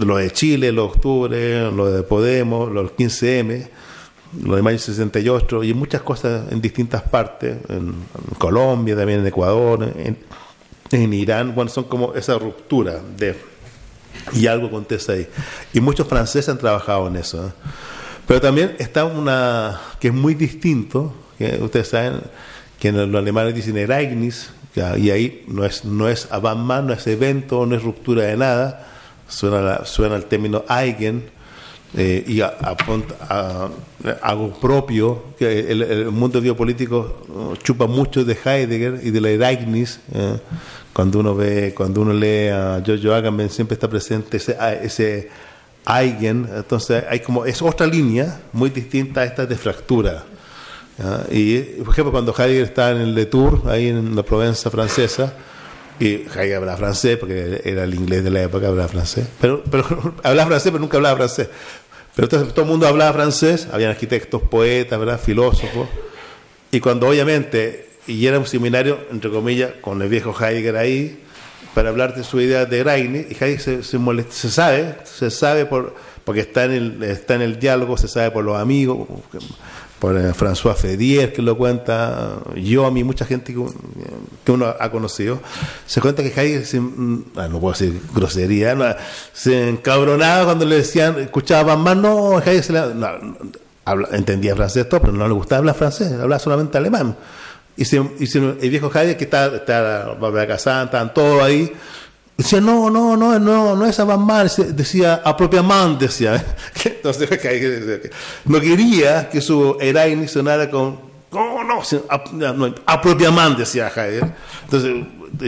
lo de Chile, lo de octubre, lo de Podemos, lo del 15M, lo de mayo 68 y muchas cosas en distintas partes, en, Colombia, también en Ecuador, en, en Irán, bueno, son como esa ruptura de y algo acontece ahí. Y muchos franceses han trabajado en eso. ¿eh? Pero también está una que es muy distinto, que ustedes saben que en los alemanes dicen Ereignis, y ahí no es no es avant no es evento, no es ruptura de nada, suena la- suena el término Eigen, eh, y a, apunta a- algo propio, que el, el mundo biopolítico uh, chupa mucho de Heidegger y de la Ereignis. eh, cuando uno ve, cuando uno lee a Giorgio Agamben siempre está presente ese, a- ese entonces hay como, es otra línea muy distinta a esta de fractura. Y, por ejemplo, cuando Heidegger está en el de Tours, ahí en la Provenza francesa, y Heidegger hablaba francés, porque era el inglés de la época, hablaba francés, pero, pero hablaba francés, pero nunca hablaba francés. Pero entonces todo el mundo hablaba francés, habían arquitectos, poetas, ¿verdad? filósofos, y cuando obviamente, y era un seminario, entre comillas, con el viejo Heidegger ahí, para hablar de su idea de Reine, y Heidegger se, se, se sabe, se sabe por, porque está en, el, está en el diálogo, se sabe por los amigos, por eh, François Fedier, que lo cuenta, yo, a mí, mucha gente que, uno ha conocido, se cuenta que Heidegger, se, mm, ah, no puedo decir grosería, no, se encabronaba cuando le decían, escuchaba más, no, Heidegger se le- no, entendía francés todo, pero no le gustaba hablar francés, hablaba solamente alemán. Y, se, y el viejo Heidegger, que está, está Barbara Kazan, estaban todos ahí, decía, no, no, no, no, no es Abamar, decía apropiamente, decía. Entonces no quería que su Eraini sonara con, no, no, sino ap- no, apropiamente, decía Heidegger. Entonces,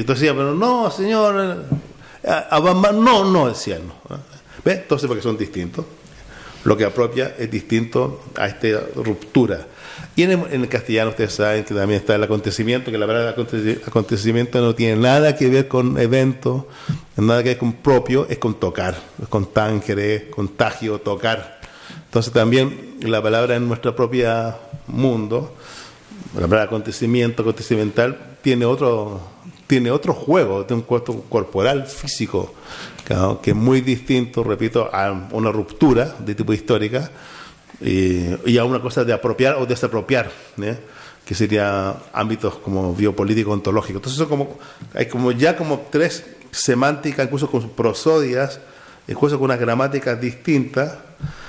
decía, pero no, señor, Abamar, no, no, decía, no. ¿Ve? Entonces, porque son distintos lo que apropia es distinto a esta ruptura. En el, castellano ustedes saben que también está el acontecimiento, que la palabra aconte- acontecimiento no tiene nada que ver con evento, nada que ver con propio, es con tocar, es con tangere, contagio, tocar. Entonces también la palabra en nuestro propio mundo, la palabra acontecimiento, acontecimental, tiene otro, tiene otro juego, tiene un cuerpo corporal, físico, que es muy distinto, repito, a una ruptura de tipo histórica y, y a una cosa de apropiar o desapropiar, ¿eh? que sería ámbitos como biopolítico, ontológico. Entonces como, hay como ya como tres semánticas, incluso con prosodias, incluso con unas gramáticas distintas,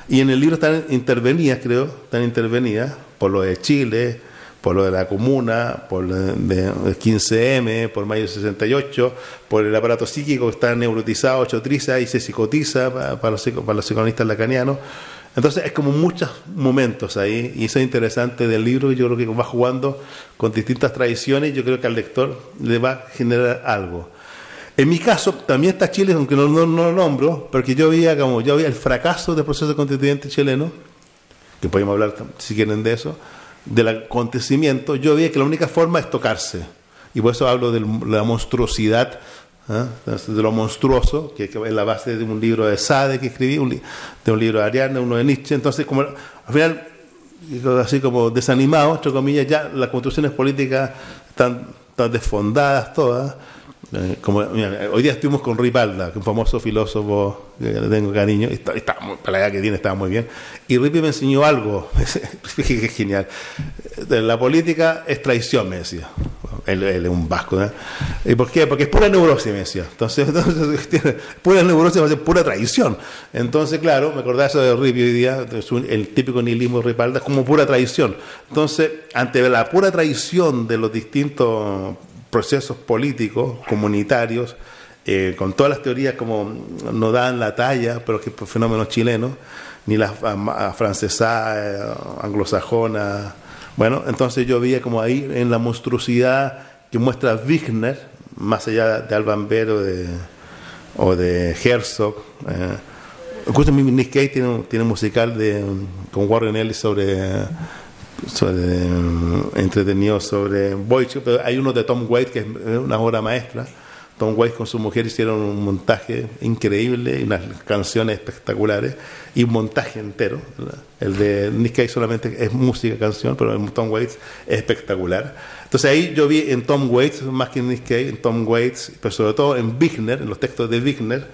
y en el libro están intervenidas, creo, están intervenidas por lo de Chile, por lo de la comuna, por el de- el 15M, por mayo 68, por el aparato psíquico que está neurotizado, chotriza y se psicotiza pa- para, los, para los psicoanalistas lacanianos. Entonces es como muchos momentos ahí, y eso es interesante del libro, yo creo que va jugando con distintas tradiciones, yo creo que al lector le va a generar algo. En mi caso, también está Chile, aunque no, no- no lo nombro, porque yo veía como yo veía el fracaso del proceso constituyente chileno, que podemos hablar si quieren de eso, del acontecimiento, yo veía que la única forma es tocarse. Y por eso hablo de la monstruosidad, Entonces, de lo monstruoso, que, es la base de un libro de Sade que escribí, un de un libro de Ariadna, uno de Nietzsche. Entonces, como al final, así como desanimado, entre comillas, ya las construcciones políticas están, están desfondadas todas. Eh, como, mira, hoy día estuvimos con Ripalda, un famoso filósofo que le tengo cariño, y está, está para la edad que tiene estaba muy bien. Y Ripi me enseñó algo, que es genial. La política es traición, me decía. Él, él es un vasco. ¿no? ¿Y por qué? Porque es pura neurosis, me decía. Entonces, entonces tiene pura neurosis pura traición. Entonces, claro, me acordaba eso de Ripi hoy día, es un- el típico nihilismo Ripalda, es como pura traición. Entonces, ante la pura traición de los distintos procesos políticos, comunitarios, eh, con todas las teorías como no dan la talla, pero que por fenómenos chilenos, ni la fa- francesa, eh, anglosajona. Bueno, entonces yo veía como ahí en la monstruosidad que muestra Wigner, más allá de Alban Ver o de, o de Herzog. Eh, Nick Cave tiene, un- musical de, con Warren Ellis sobre eh, entretenido sobre Boyce, pero hay uno de Tom Waits que es una obra maestra. Tom Waits con su mujer hicieron un montaje increíble unas canciones espectaculares y un montaje entero. ¿verdad? El de Nick Cave solamente es música, canción, pero el Tom Waits es espectacular. Entonces ahí yo vi en Tom Waits, más que en Nick Cave, en Tom Waits, pero sobre todo en Wigner, en los textos de Wigner,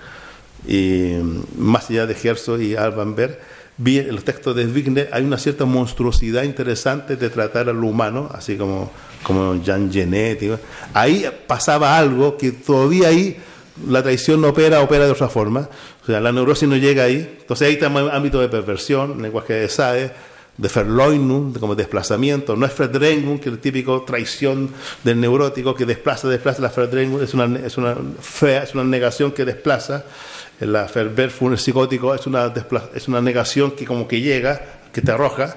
y mm, más allá de Herzog y Alban Berg, vi en los textos de Wigner hay una cierta monstruosidad interesante de tratar a lo humano, así como, como Jean Genet. Ahí pasaba algo que todavía ahí la traición no opera, opera de otra forma. O sea, la neurosis no llega ahí. Entonces ahí estamos en ámbito de perversión, lenguaje de Sade, de de como desplazamiento. No es Verdrängung, que es el típico traición del neurótico que desplaza, desplaza. La Verdrängung es una, es una fea, es una negación que desplaza. La Verwerfung, el psicótico, es una, es una negación que como que llega, que te arroja.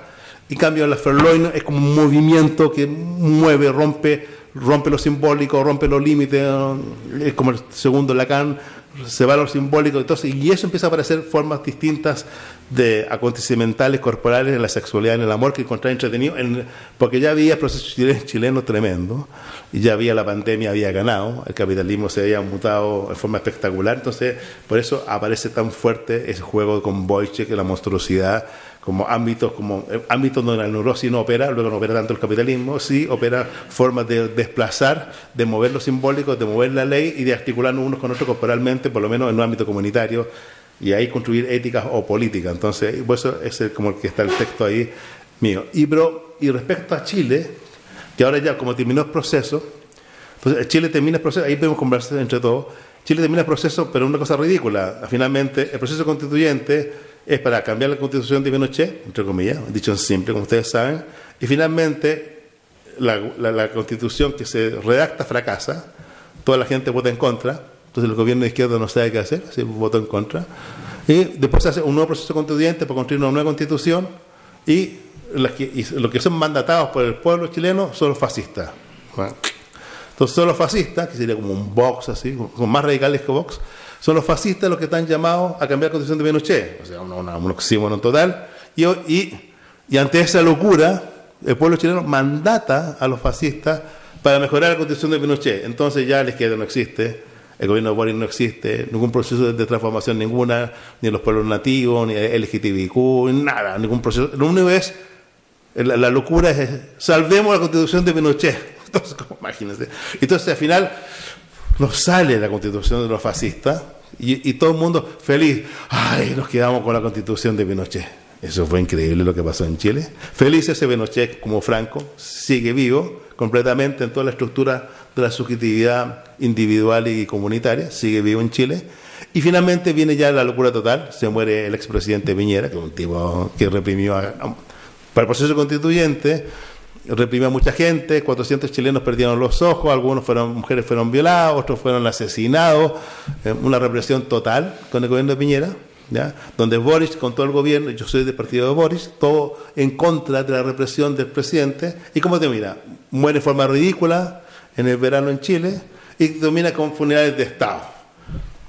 Y en cambio la Verleugnung es como un movimiento que mueve, rompe, rompe lo simbólico, rompe los límites, es como el segundo Lacan, se va a lo simbólico, entonces, y eso empieza a aparecer formas distintas de acontecimentales corporales en la sexualidad, en el amor, que encontrar entretenido, en- porque ya había procesos chilenos chileno tremendo, y ya había la pandemia, había ganado, el capitalismo se había mutado en forma espectacular, entonces, por eso aparece tan fuerte ese juego con Boyce, que la monstruosidad, como ámbitos como eh, ámbitos donde la neurosis no opera, luego no opera tanto el capitalismo, sí opera formas de desplazar, de mover lo simbólico, de mover la ley y de articularnos unos con otros corporalmente, por lo menos en un ámbito comunitario, y ahí construir éticas o políticas. Entonces, por eso es como el que está el texto ahí mío. Y, bro, y respecto a Chile, que ahora ya como terminó el proceso, pues Chile termina el proceso, ahí podemos conversar entre todos, Chile termina el proceso, pero una cosa ridícula. Finalmente, el proceso constituyente es para cambiar la constitución de Pinochet, entre comillas, dicho simple, como ustedes saben, y finalmente la, la- constitución que se redacta fracasa, toda la gente vota en contra, entonces el gobierno de izquierda no sabe qué hacer, así votó en contra, y después se hace un nuevo proceso constituyente para construir una nueva constitución, y, las que- y los que son mandatados por el pueblo chileno son los fascistas. Entonces son los fascistas, que sería como un Vox así, son más radicales que Vox, son los fascistas los que están llamados a cambiar la constitución de Pinochet, o sea, una- una- un oxímoron total, y, y, ante esa locura, el pueblo chileno mandata a los fascistas para mejorar la constitución de Pinochet. Entonces ya la izquierda no existe, el gobierno de Boris no existe, ningún proceso de- transformación ninguna, ni los pueblos nativos, ni LGTBIQ, nada, ningún proceso. Lo único es la, locura es salvemos la constitución de Pinochet. Entonces, imagínense. Entonces, al final, nos sale la constitución de los fascistas y, todo el mundo feliz. Ay, nos quedamos con la constitución de Pinochet. Eso fue increíble lo que pasó en Chile. Feliz ese Pinochet como Franco, sigue vivo completamente en toda la estructura de la subjetividad individual y comunitaria, sigue vivo en Chile. Y finalmente viene ya la locura total, se muere el expresidente Piñera, que es un tipo que reprimió a- para el proceso constituyente, reprimió a mucha gente, 400 chilenos perdieron los ojos, algunos fueron mujeres fueron violadas, otros fueron asesinados, eh, una represión total con el gobierno de Piñera, donde Boris con todo el gobierno, yo soy del partido de Boris, todo en contra de la represión del presidente, y como te mira, muere de forma ridícula en el verano en Chile y termina con funerales de Estado.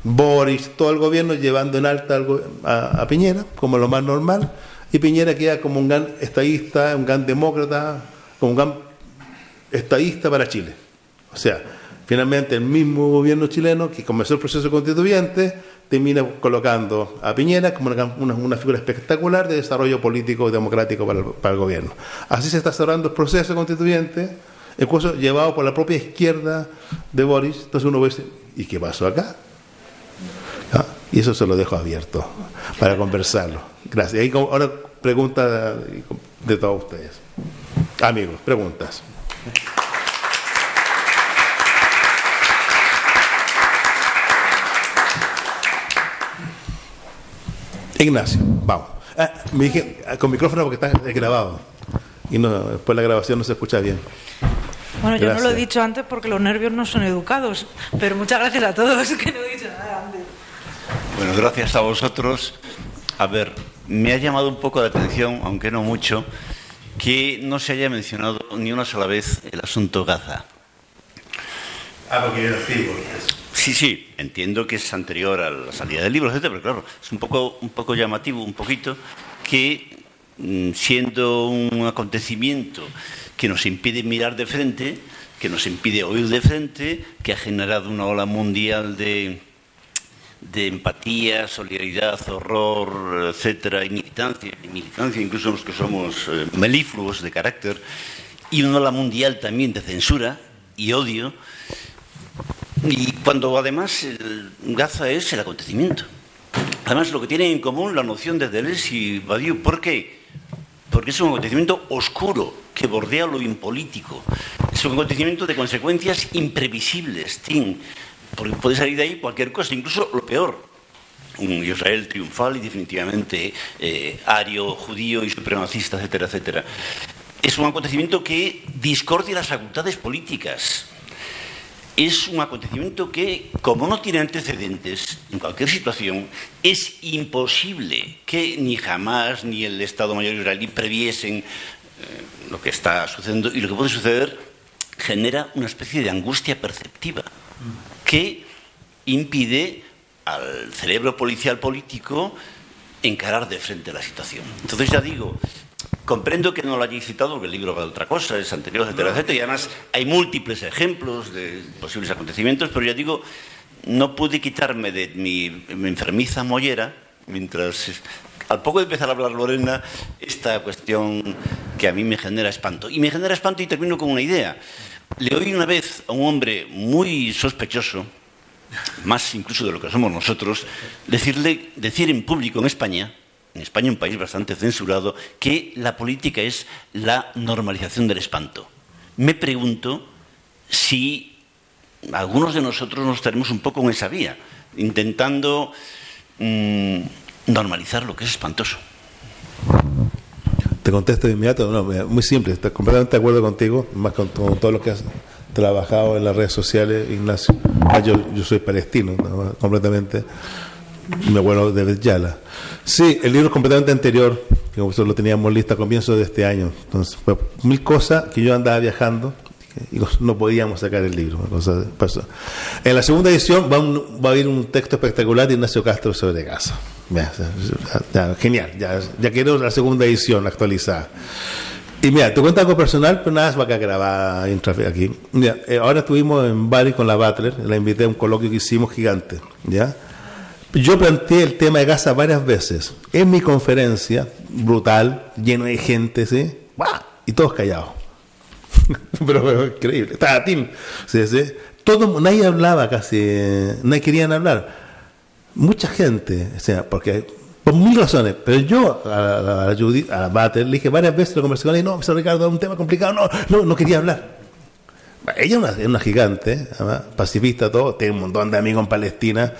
Boris, todo el gobierno llevando en alta a, a Piñera, como lo más normal, y Piñera queda como un gran estadista, un gran demócrata, como un gran estadista para Chile. O sea, finalmente el mismo gobierno chileno que comenzó el proceso constituyente termina colocando a Piñera como una, figura espectacular de desarrollo político y democrático para el, el gobierno. Así se está cerrando el proceso constituyente, incluso llevado por la propia izquierda de Boris. Entonces uno ve, y dice, ¿y qué pasó acá? Y eso se lo dejo abierto para conversarlo. Gracias. Ahora pregunta de todos ustedes. Amigos, preguntas. Ignacio, vamos. Ah, me dije ah, con micrófono porque está grabado. Y no, después la grabación no se escucha bien. Bueno, yo no lo he dicho antes porque los nervios no son educados, pero muchas gracias a todos que no he dicho nada antes. Bueno, gracias a vosotros. A ver, me ha llamado un poco la atención, aunque no mucho, que no se haya mencionado ni una sola vez el asunto Gaza. Ah, porque sí, Sí, sí, entiendo que es anterior a la salida del libro, etcétera, pero claro, es un poco, un poco llamativo, un poquito, que mm, siendo un acontecimiento que nos impide mirar de frente, que nos impide oír de frente, que ha generado una ola mundial de, de empatía, solidaridad, horror, etcétera, y militancia, y militancia incluso los que somos eh, de carácter, y una ola mundial también de censura y odio, y cuando además Gaza es el acontecimiento. Además, lo que tienen en común la noción de Deleuze y Badiou. ¿Por qué? Porque es un acontecimiento oscuro que bordea lo impolítico. Es un acontecimiento de consecuencias imprevisibles, Tim, porque puede salir de ahí cualquier cosa, incluso lo peor. Un Israel triunfal y definitivamente eh, ario, judío y supremacista, etcétera, etcétera. Es un acontecimiento que discordia las facultades políticas es un acontecimiento que, como no tiene antecedentes en cualquier situación, es imposible que ni jamás ni el Estado Mayor israelí previesen eh, lo que está sucediendo y lo que puede suceder genera una especie de angustia perceptiva que impide al cerebro policial político encarar de frente la situación. Entonces ya digo, comprendo que no lo hayáis citado porque el libro va de otra cosa, es anterior, etcétera, etcétera, y además hay múltiples ejemplos de posibles acontecimientos, pero ya digo, no pude quitarme de mi, mi enfermiza mollera, mientras al poco de empezar a hablar Lorena, esta cuestión que a mí me genera espanto. Y me genera espanto y termino con una idea. Le oí una vez a un hombre muy sospechoso, más incluso de lo que somos nosotros, decirle, decir en público en España, en España un país bastante censurado, que la política es la normalización del espanto. Me pregunto si algunos de nosotros nos estaremos un poco en esa vía, intentando mm, normalizar lo que es espantoso. Te contesto de inmediato, no, muy simple, estoy completamente de acuerdo contigo, más con, con todo lo que has trabajado en las redes sociales, Ignacio. Ah, yo, soy palestino, ¿no? completamente, mi abuelo de Yala. Sí, el libro es completamente anterior, que nosotros lo teníamos listo a comienzos de este año, entonces fue mil cosas que yo andaba viajando y no podíamos sacar el libro. En la segunda edición va, un- va a haber un texto espectacular de Ignacio Castro sobre Gaza. Ya, ya, genial, ya, ya quiero la segunda edición actualizada. Y mira, te cuento algo personal, pero nada, va a grabar aquí. Mira, eh, ahora estuvimos en Bari con la Butler, la invité a un coloquio que hicimos gigante, ¿ya? Yo planteé el tema de Gaza varias veces. En mi conferencia, brutal, lleno de gente, ¿sí? Y todos callados. pero, pero increíble. Estaba Tim. Sí, sí. Todo, nadie hablaba casi, eh, nadie querían hablar. Mucha gente, o sea, porque por mil razones, pero yo a, a, Judith, a Bater, le dije varias veces la conversación, y no, Mr. Ricardo, es un tema complicado, no, no, no quería hablar. Ella es una, gigante, pacifista, todo, tiene un montón de amigos en Palestina,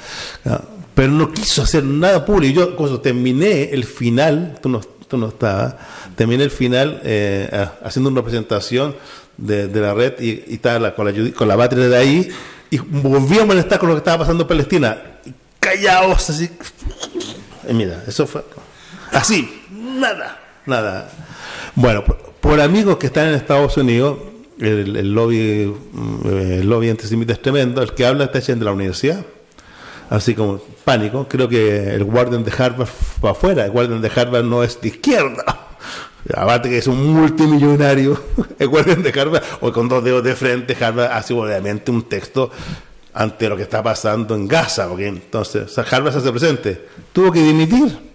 pero no quiso hacer nada público. Yo, cuando terminé el final, tú no- tú no estabas, terminé el final eh, haciendo una presentación de, la red y, estaba con, la, con la batería de ahí y volví a molestar con lo que estaba pasando en Palestina. Callaos, así. Y mira, eso fue así, nada, nada. Bueno, por, amigos que están en Estados Unidos, el, el lobby, mm, el lobby antisemita es tremendo, el que habla está hecho de la universidad así como pánico. Creo que el guardian de Harvard fue afuera. El guardian de Harvard no es de izquierda. Aparte que es un multimillonario, el guardian de Harvard, o con dos dedos de frente, Harvard hace obviamente un texto ante lo que está pasando en Gaza, porque entonces Harvard se hace presente. Tuvo que dimitir.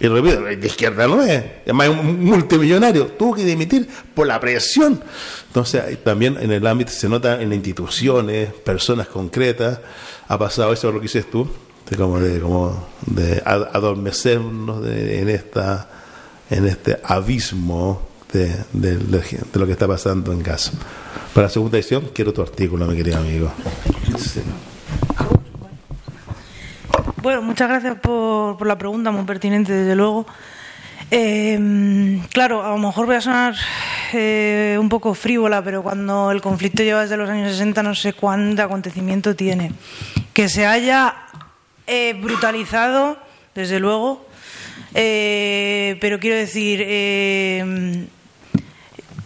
Y repito, de izquierda no es, además es un multimillonario, tuvo que dimitir por la presión. Entonces, también en el ámbito se nota en las instituciones, personas concretas, ha pasado eso lo que dices tú, de como de, adormecernos en esta en este abismo de, lo que está pasando en Gaza. Para la segunda edición, quiero tu artículo, mi querido amigo. Bueno, muchas gracias por, por la pregunta, muy pertinente, desde luego. Eh, claro, a lo mejor voy a sonar eh, un poco frívola, pero cuando el conflicto lleva desde los años 60 no sé cuánto acontecimiento tiene. Que se haya eh, brutalizado, desde luego, eh, pero quiero decir, eh,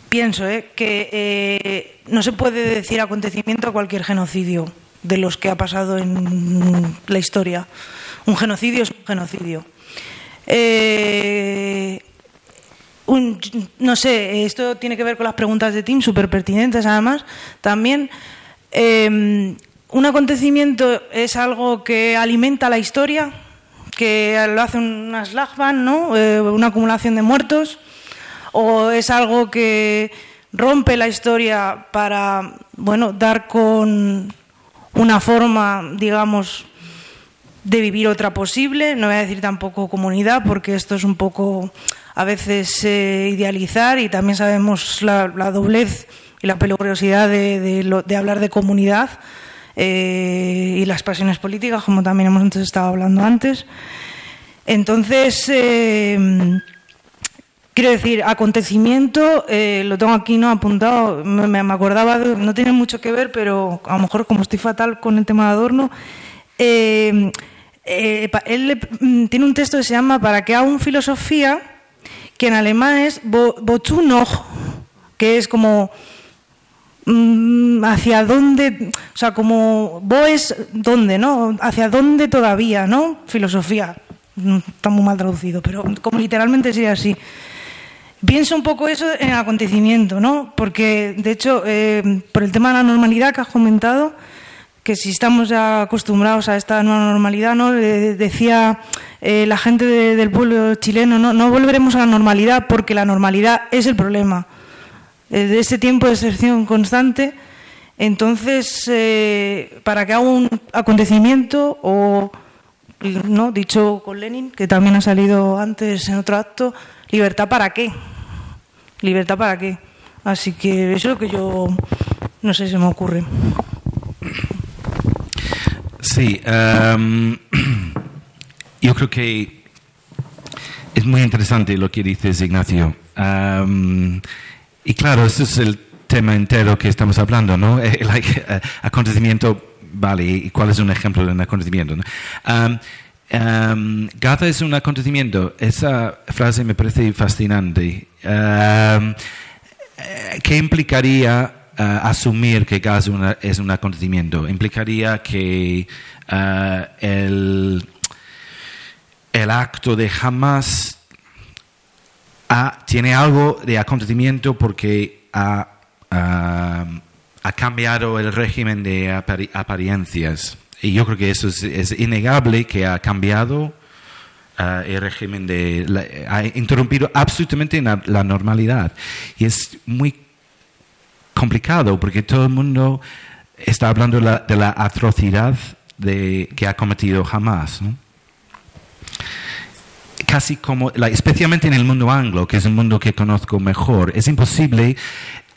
pienso eh, que eh, no se puede decir acontecimiento a cualquier genocidio de los que ha pasado en la historia. Un genocidio es un genocidio. Eh, un- no sé, esto tiene que ver con las preguntas de Tim, súper pertinentes además. También, eh, un acontecimiento es algo que alimenta la historia, que lo hace una Slagban, ¿no? Eh, una acumulación de muertos, o es algo que rompe la historia para, bueno, dar con una forma, digamos, de vivir otra posible. No voy a decir tampoco comunidad, porque esto es un poco a veces eh, idealizar y también sabemos la, doblez y la peligrosidad de, hablar de comunidad eh, y las pasiones políticas, como también hemos estado hablando antes. Entonces, eh, Quiero decir, acontecimiento, eh, lo tengo aquí no apuntado, me, acordaba, de- no tiene mucho que ver, pero a lo mejor como estoy fatal con el tema de Adorno, eh, eh, él mm, tiene un texto que se llama Para que un filosofía, que en alemán es noch, que es como mm, hacia dónde, o sea, como wo es dónde, ¿no? Hacia dónde todavía, ¿no? Filosofía. Mm, Está muy mal traducido, pero como literalmente sería así. Pienso un poco eso en el acontecimiento, ¿no? Porque, de hecho, eh, por el tema de la normalidad que has comentado, que si estamos ya acostumbrados a esta nueva normalidad, ¿no? Eh, decía eh, la gente de- del pueblo chileno, ¿no? No volveremos a la normalidad porque la normalidad es el problema. Eh, de ese tiempo de excepción constante, entonces, para que haga un acontecimiento o no dicho con Lenin, que también ha salido antes en otro acto, libertad para qué, libertad para qué. Así que eso es lo que yo, no sé, se me ocurre. Sí, em, yo creo que es muy interesante lo que dices, Ignacio. Em, y claro, ese es el tema entero que estamos hablando, ¿no? Like, eh, acontecimiento, vale, ¿y cuál es un ejemplo de un acontecimiento? Em, em, Gaza es un acontecimiento. Esa frase me parece fascinante. Em, eh, ¿Qué implicaría eh, asumir que Gaza es un acontecimiento? Implicaría que eh, el, el acto de Hamas ha- tiene algo de acontecimiento porque ha, ah, ha cambiado el régimen de apari- apariencias. Y yo creo que eso es, innegable que ha cambiado ah, el régimen de... ha interrumpido absolutamente la, normalidad. Y es muy complicado porque todo el mundo está hablando la- de la atrocidad de, que ha cometido Hamas. ¿no? Casi como, especialmente en el mundo anglo, que es un mundo que conozco mejor, es imposible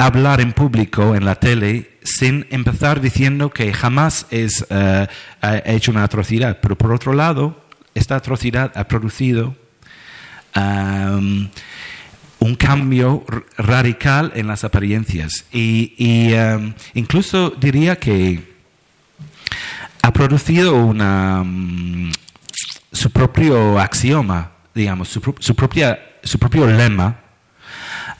hablar en público, en la tele, sin empezar diciendo que jamás es, eh, ha hecho una atrocidad. Pero por otro lado, esta atrocidad ha producido um, un cambio radical en las apariencias. Y, incluso diría que ha producido una, su propio axioma, digamos, su, su propia, su propio lema.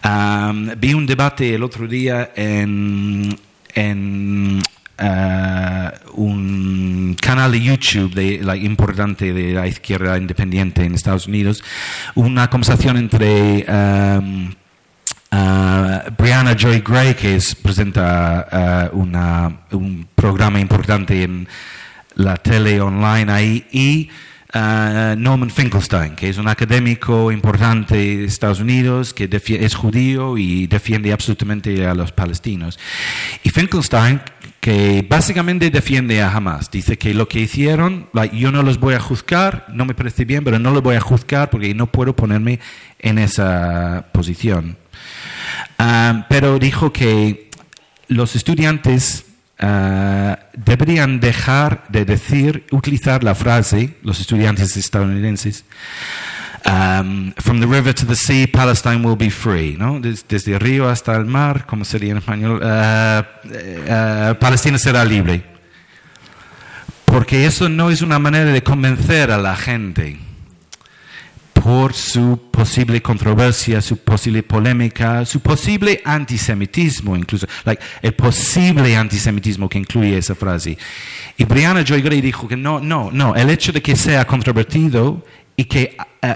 Um, vi un debate el otro día en, en eh, un canal de YouTube de, la importante de la izquierda independiente en Estados Unidos, una conversación entre um, Ah, Brianna Joy Gray, que es, presenta una- un programa importante en la tele online ahí, y ah, Norman Finkelstein, que es un académico importante de Estados Unidos, que es judío y defiende absolutamente a los palestinos. Y Finkelstein, que básicamente defiende a Hamas, dice que lo que hicieron, like, yo no los voy a juzgar, no me parece bien, pero no los voy a juzgar porque no puedo ponerme en esa posición. Ah, pero dijo que los estudiantes ah, deberían dejar de decir, utilizar la frase, los estudiantes estadounidenses, um, from the river to the sea, Palestine will be free, ¿no? Des- desde el río hasta el mar, como sería en español, ah, ah, Palestina será libre. Porque eso no es una manera de convencer a la gente por su posible controversia, su posible polémica, su posible antisemitismo, incluso, like, el posible antisemitismo que incluye esa frase. Y Brianna Joy Gray dijo que no, no, no, el hecho de que sea controvertido y que eh,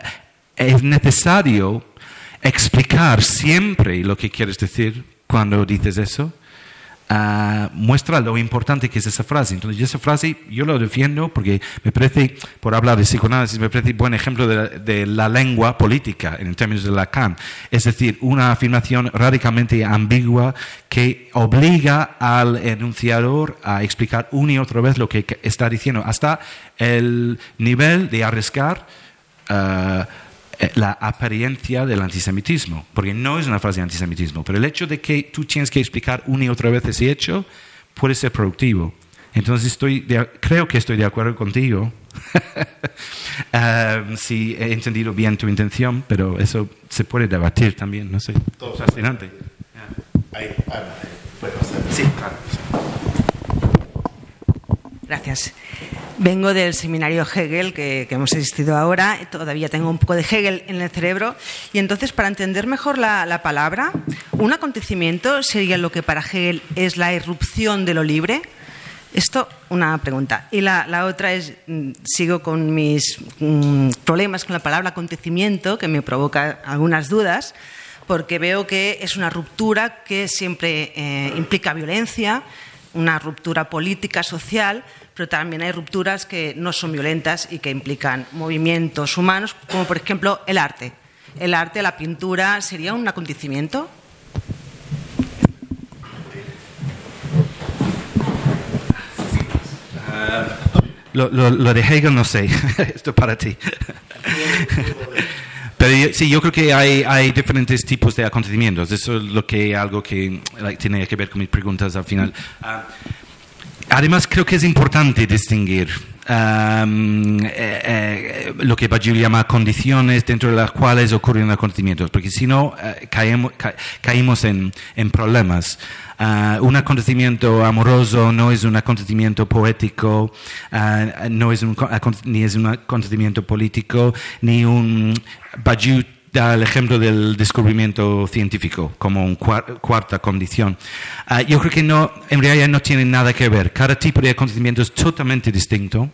es necesario explicar siempre lo que quieres decir cuando dices eso, ah, muestra lo importante que es esa frase. Entonces, esa frase yo lo defiendo porque me parece, por hablar de psicoanálisis, me parece buen ejemplo de la, de la lengua política en términos de Lacan. Es decir, una afirmación radicalmente ambigua que obliga al enunciador a explicar una y otra vez lo que está diciendo, hasta el nivel de arriesgar. eh, la apariencia del antisemitismo, porque no es una frase de antisemitismo, pero el hecho de que tú tienes que explicar una y otra vez ese hecho puede ser productivo. Entonces estoy de- creo que estoy de acuerdo contigo. Um, si he entendido bien tu intención, pero eso se puede debatir también, no sé. Todo fascinante. Sí, claro. Gracias. Vengo del seminario Hegel que, hemos asistido ahora. Todavía tengo un poco de Hegel en el cerebro. Y entonces, para entender mejor la, la palabra, un acontecimiento sería lo que para Hegel es la irrupción de lo libre. Esto, una pregunta. Y la, la otra es, mm, sigo con mis mm, problemas con la palabra acontecimiento, que me provoca algunas dudas, porque veo que es una ruptura que siempre eh, implica violencia, una ruptura política, social, pero también hay rupturas que no son violentas y que implican movimientos humanos, como por ejemplo el arte. El arte, la pintura, ¿sería un acontecimiento? Lo, lo- lo de Hegel no sé, esto para ti. Pero sí, yo creo que hay, hay diferentes tipos de acontecimientos. Eso es lo que algo que like, tiene que ver con mis preguntas al final. Ah, además, creo que es importante distinguir eh, lo que Badiou llama condiciones dentro de las cuales ocurren acontecimientos, porque si no, eh, caemos, ca- en, problemas. Ah, un acontecimiento amoroso no es un acontecimiento poético, ah, no es ni es un acontecimiento político, ni un Badiou da el ejemplo del descubrimiento científico como una cuarta condición. Ah, yo creo que no, en realidad no tiene nada que ver. Cada tipo de acontecimiento es totalmente distinto.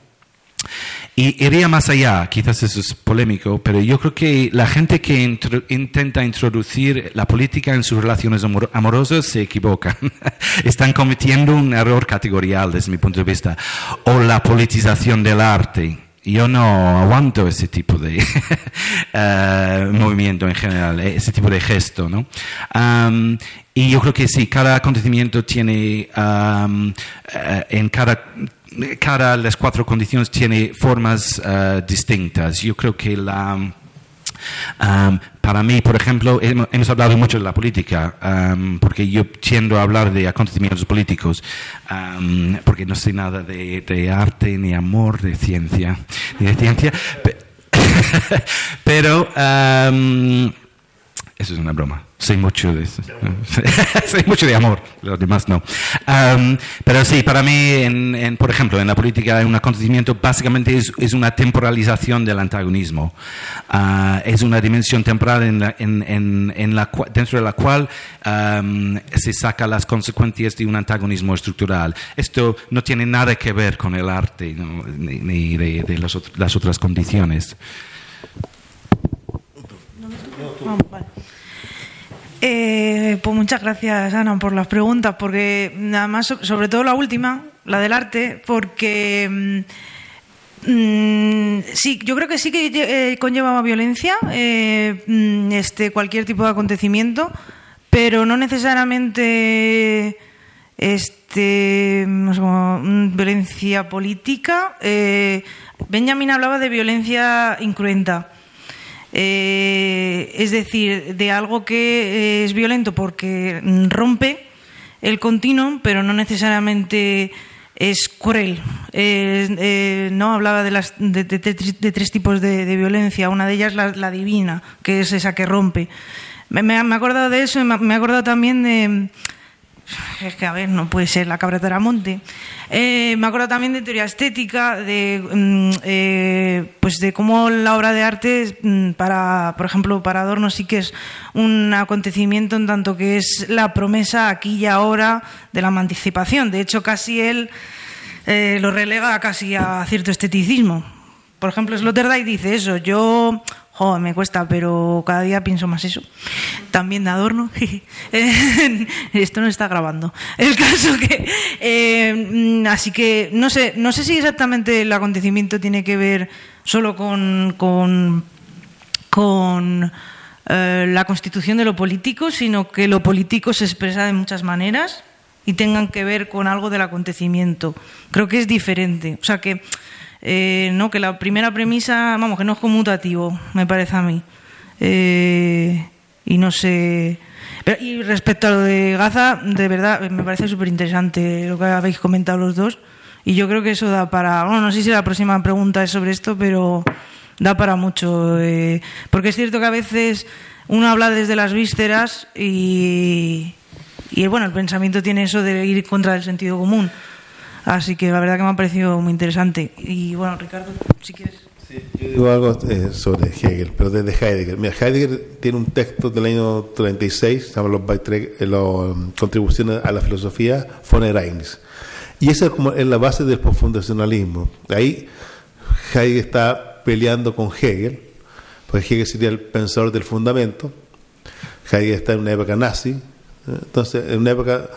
Y iría más allá, quizás eso es polémico, pero yo creo que la gente que intro- intenta introducir la política en sus relaciones amor- amorosas se equivocan. Están cometiendo un error categorial desde mi punto de vista. O la politización del arte. Yo no aguanto ese tipo de eh, movimiento en general, eh, ese tipo de gesto, ¿no? Y yo creo que sí, cada acontecimiento tiene, eh, en cada, cada las cuatro condiciones tiene formas distintas. Yo creo que la, Um, para mí, por ejemplo, hemos, hablado mucho de la política, porque yo tiendo a hablar de acontecimientos políticos, porque no sé nada de, de arte, ni amor, de ciencia, ni de ciencia. Pe- Pero eso es una broma. Sé mucho de mucho de amor, los demás no. Um, pero sí, para mí, en, por ejemplo, en la política, un acontecimiento básicamente es, una temporalización del antagonismo. Uh, es una dimensión temporal dentro de la cual um, se saca las consecuencias de un antagonismo estructural. Esto no tiene nada que ver con el arte ¿no? ni, de, los, las otras condiciones. vale. Eh, pues muchas gracias, Ana, por las preguntas, porque nada más, sobre todo la última, la del arte, porque mm, sí, yo creo que sí que eh, conlleva violencia, eh, mm, este, cualquier tipo de acontecimiento, pero no necesariamente este, mm, violencia política. Eh, Benjamin hablaba de violencia incruenta. Eh, es decir, de algo que es violento porque rompe el continuum, pero no necesariamente es cruel. Eh, eh, no hablaba de, las, de, tres tipos de, violencia. Una de ellas la, la, divina, que es esa que rompe. Me, me, he acordado de eso me, me he acordado también de es que a ver, no puede ser la cabra Taramonte. Eh, me acuerdo también de teoría estética, de mm, eh, pues de cómo la obra de arte, mm, para, por ejemplo, para Adorno sí que es un acontecimiento en tanto que es la promesa aquí y ahora de la emancipación. De hecho, casi él eh, lo relega casi a cierto esteticismo. Por ejemplo, Sloterdijk dice eso. Yo Oh, me cuesta, pero cada día pienso más eso. También de adorno. Esto no está grabando. El caso que. Eh, así que no sé, no sé si exactamente el acontecimiento tiene que ver solo con. con, con eh, la constitución de lo político, sino que lo político se expresa de muchas maneras y tengan que ver con algo del acontecimiento. Creo que es diferente. O sea que eh, no, que la primera premisa, vamos, que no es conmutativo, me parece a mí. Eh, y no sé. Y respecto a lo de Gaza, de verdad, me parece súper interesante lo que habéis comentado los dos. Y yo creo que eso da para. Bueno, no sé si la próxima pregunta es sobre esto, pero da para mucho. Eh, porque es cierto que a veces uno habla desde las vísceras y. Y bueno, el pensamiento tiene eso de ir contra el sentido común. Así que la verdad que me ha parecido muy interesante. Y bueno, Ricardo, si quieres. Sí, yo digo algo eh, sobre Hegel, pero desde Heidegger. Mira, Heidegger tiene un texto del año 36, se llama Los, eh, los um, Contribuciones a la Filosofía von Reins. Y esa es como en la base del postfundacionalismo. Ahí Heidegger está peleando con Hegel, porque Hegel sería el pensador del fundamento. Heidegger está en una época nazi, ¿eh? entonces en una época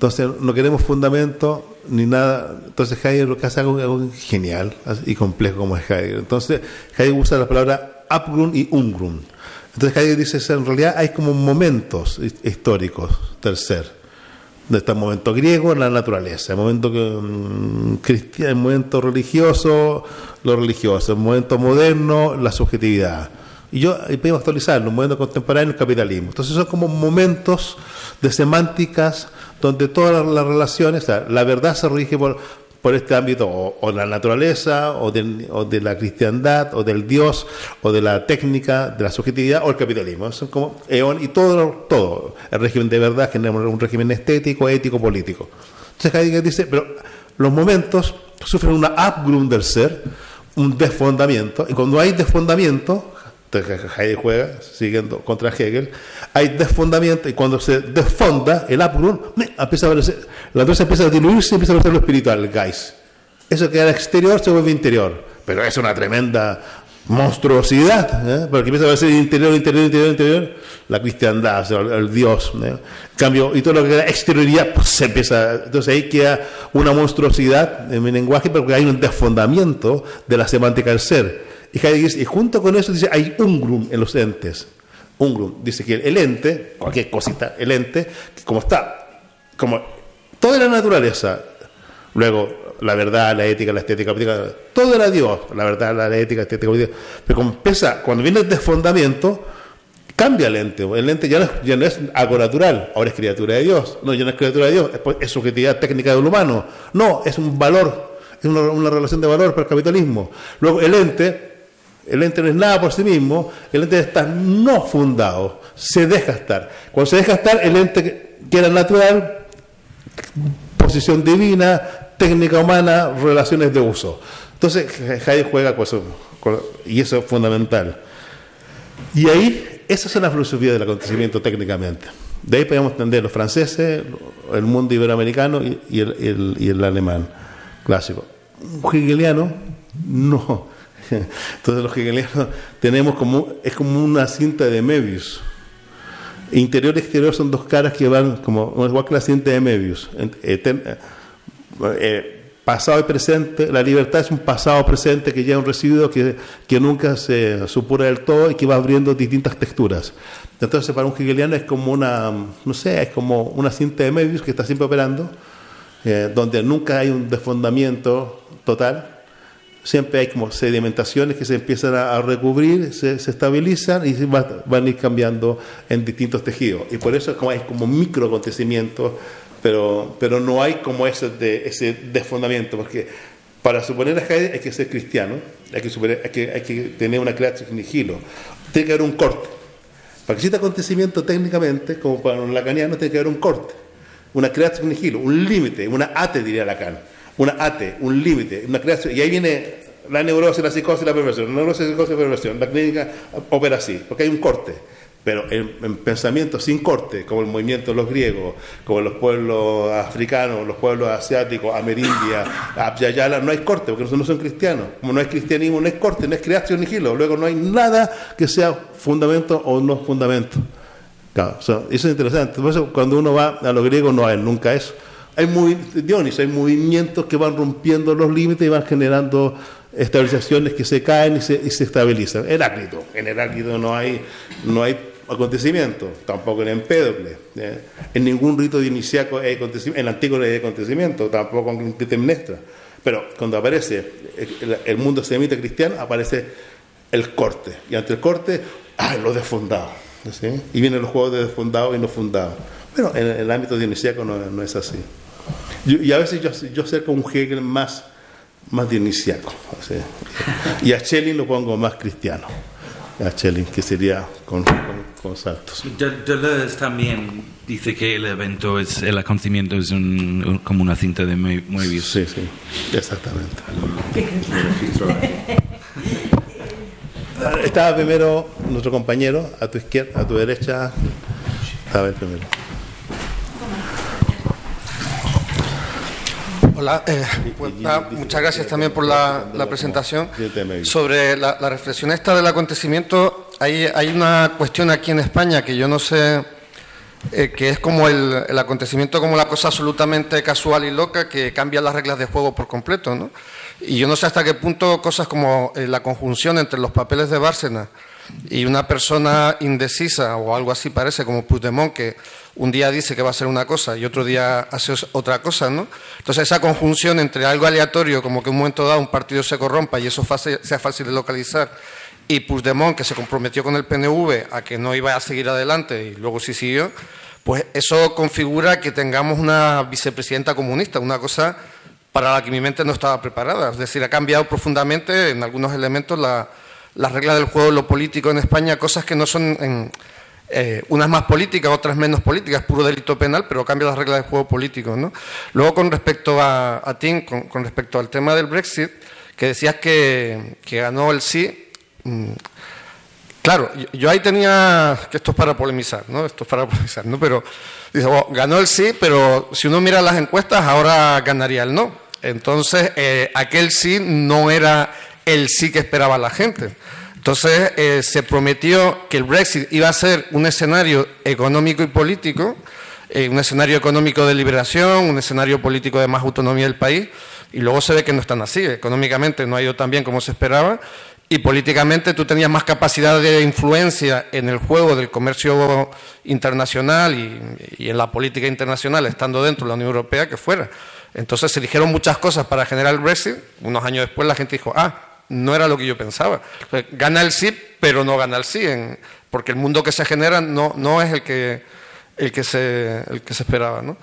entonces no queremos fundamento ni nada. Entonces Heidegger lo que hace algo, algo genial y complejo como es Heidegger. Entonces Heidegger usa la palabra Abgrund y Ungrund. Entonces Heidegger dice en realidad hay como momentos históricos ser. Está el momento griego en la naturaleza, el momento um, cristiano, el momento religioso, lo religioso, el momento moderno, la subjetividad. Y yo y podemos actualizarlo, el momento contemporáneo, el capitalismo. Entonces son como momentos de semánticas donde todas las relaciones, o sea, la verdad se rige por, este ámbito, o, o la naturaleza, o, del, de la cristiandad, o del Dios, o de la técnica, de la subjetividad, o el capitalismo. Como eón y todo, todo. El régimen de verdad genera un régimen estético, ético, político. Entonces Heidegger dice, pero los momentos sufren una upgrund del ser, un desfondamiento, y cuando hay desfondamiento, Heidegger juega siguiendo contra Hegel, hay desfondamiento y cuando se desfonda el upgrund, empieza a aparecer, la cosa empieza a diluirse y empieza a aparecer lo espiritual, el guys. Eso que era exterior se vuelve interior, pero es una tremenda monstruosidad, ¿eh? porque empieza a aparecer interior, interior, interior, interior, la cristiandad, el, el Dios. ¿eh? cambio, y todo lo que era exterioridad, pues se empieza, entonces ahí queda una monstruosidad en mi lenguaje porque hay un desfondamiento de la semántica del ser. Y Heidegger junto con eso dice, hay un grum en los entes. Un grum. Dice que el ente, cualquier cosita, el ente, como está, como toda la naturaleza, luego la verdad, la ética, la estética, política, todo era Dios, la verdad, la ética, la estética. Pero cuando viene el desfondamiento, cambia el ente. El ente ya no, es, algo natural, ahora es criatura de Dios. No, ya no es criatura de Dios, es, es subjetividad técnica del humano. No, es un valor, es una, una relación de valor para el capitalismo. Luego el ente El ente no es nada por sí mismo, el ente está no fundado, se deja estar. Cuando se deja estar, el ente que era natural, posición divina, técnica humana, relaciones de uso. Entonces, Heidegger juega con eso, y eso es fundamental. Y ahí, esa es la filosofía del acontecimiento técnicamente. De ahí podemos entender los franceses, el mundo iberoamericano y, y el- y el alemán clásico. Un hegeliano, no. Entonces los hegelianos tenemos como, es como una cinta de Möbius. Interior y exterior son dos caras que van como igual que la cinta de Möbius. En- eten- eh, pasado y presente, la libertad es un pasado presente que lleva un residuo que, que nunca se supura del todo y que va abriendo distintas texturas. Entonces, para un hegeliano es como una, no sé, es como una cinta de Möbius que está siempre operando, eh, donde nunca hay un desfondamiento total, siempre hay como sedimentaciones que se empiezan a, recubrir, se, estabilizan y van a ir cambiando en distintos tejidos. Y por eso es como, hay como micro acontecimientos, pero, pero no hay como ese, de, ese desfondamiento, porque para suponer a Heidegger hay que ser cristiano, hay que, suponer- hay que, hay que tener una creación nihilo, tiene que haber un corte. Para que exista acontecimiento técnicamente, como para un lacaniano, tiene que haber un corte, una creación nihilo, un límite, una ate, diría Lacan. Una ate, un límite, una creación. Y ahí viene la neurosis, la psicosis la perversión. La neurosis, la psicosis la perversión. La clínica opera así, porque hay un corte. Pero en, en pensamiento sin corte, como el movimiento de los griegos, como los pueblos africanos, los pueblos asiáticos, Amerindia, Abyayala, no hay corte, porque no son cristianos. Como no hay cristianismo, no hay corte, no es creación nihilo. Luego no hay nada que sea fundamento o no fundamento. Claro, eso es interesante. Por eso cuando uno va a los griegos no hay nunca eso. Hay muy, Dionis, hay movimientos que van rompiendo los límites y van generando estabilizaciones que se caen y se, y se estabilizan. Heráclito, en Heráclito no hay, no hay acontecimiento, tampoco en Empédocle. ¿eh? En ningún rito dionisiaco hay acontecimiento, en no hay acontecimiento, tampoco en Clitemnestra. Pero cuando aparece el, el mundo semita cristiano, aparece el corte. Y ante el corte, ¡ah, lo desfundado! ¿sí? Y vienen los juegos de desfundado y no fundado. Bueno, en el ámbito dionisíaco no, no es así. Yo- y a veces yo, yo acerco un Hegel más, más dionisíaco. ¿sí? Y a Schelling lo pongo más cristiano. A Schelling, que sería con, con, con saltos. De- Deleuze también dice que el evento es el acontecimiento es un- un- como una cinta de Mo- Moebius. Sí, sí, exactamente. Estaba primero nuestro compañero, a tu izquierda, a tu derecha. A ver primero. Hola, eh, pues, muchas gracias también por la, la presentación. Sobre la, la reflexión esta del acontecimiento, hay, hay una cuestión aquí en España que yo no sé, eh, que es como el, el acontecimiento como la cosa absolutamente casual y loca que cambia las reglas de juego por completo, ¿no? Y yo no sé hasta qué punto cosas como eh, la conjunción entre los papeles de Bárcena y una persona indecisa o algo así parece, como Puigdemont, que un día dice que va a hacer una cosa y otro día hace otra cosa, ¿no? Entonces esa conjunción entre algo aleatorio, como que en un momento dado un partido se corrompa y eso sea fácil de localizar, y Puigdemont, que se comprometió con el PNV a que no iba a seguir adelante y luego sí siguió, pues eso configura que tengamos una vicepresidenta comunista, una cosa para la que mi mente no estaba preparada. Es decir, ha cambiado profundamente en algunos elementos la, las reglas del juego, lo político en España, cosas que no son en, eh, unas más políticas, otras menos políticas, puro delito penal, pero cambia las reglas del juego político. ¿no? Luego, con respecto a, a Tim, con, respecto al tema del Brexit, que decías que, que ganó el sí. mm, Claro, yo, ahí tenía que esto es para polemizar, ¿no? Esto es para polemizar, ¿no? Pero dice, ganó el sí, pero si uno mira las encuestas, ahora ganaría el no. Entonces, eh, aquel sí no era el sí que esperaba la gente. Entonces, eh, se prometió que el Brexit iba a ser un escenario económico y político, eh, un escenario económico de liberación, un escenario político de más autonomía del país, y luego se ve que no están así. Económicamente no ha ido tan bien como se esperaba, y políticamente tú tenías más capacidad de influencia en el juego del comercio internacional y, y en la política internacional, estando dentro de la Unión Europea, que fuera. Entonces se dijeron muchas cosas para generar el Brexit. Unos años después la gente dijo, ah, no era lo que yo pensaba. Gana el sí, pero no gana el sí, porque el mundo que se genera no, no es el que, el, que se, el que se esperaba. ¿no?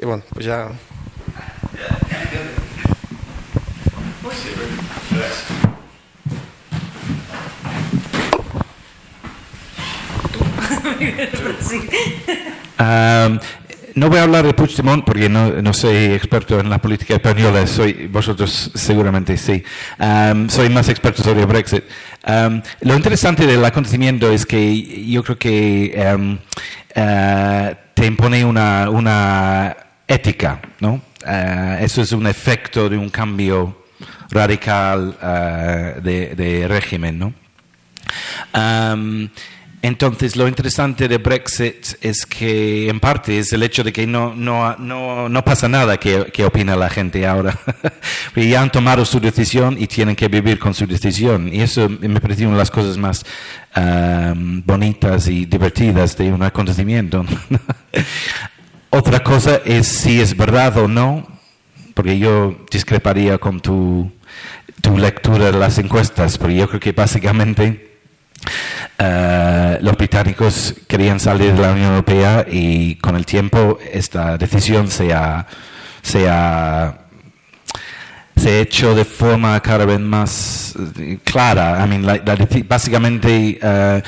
Y bueno, pues ya. Ah, no voy a hablar de Puigdemont porque no, no, soy experto en la política española, soy, vosotros seguramente sí. Um, soy más experto sobre Brexit. Um, lo interesante del acontecimiento es que yo creo que um, uh, te impone una, una ética, ¿no? Uh, eso es un efecto de un cambio radical uh, de, de, régimen, ¿no? Entonces, lo interesante de Brexit es que, en parte, es el hecho de que no, no, no, no pasa nada que, que, opina la gente ahora. ya han tomado su decisión y tienen que vivir con su decisión. Y eso me parece una de las cosas más um, bonitas y divertidas de un acontecimiento. Otra cosa es si es verdad o no, porque yo discreparía con tu, tu lectura de las encuestas, pero yo creo que básicamente Uh, los británicos querían salir de la Unión Europea y con el tiempo esta decisión se ha, se ha, se ha hecho de forma cada vez más eh, clara. I mean, básicamente uh,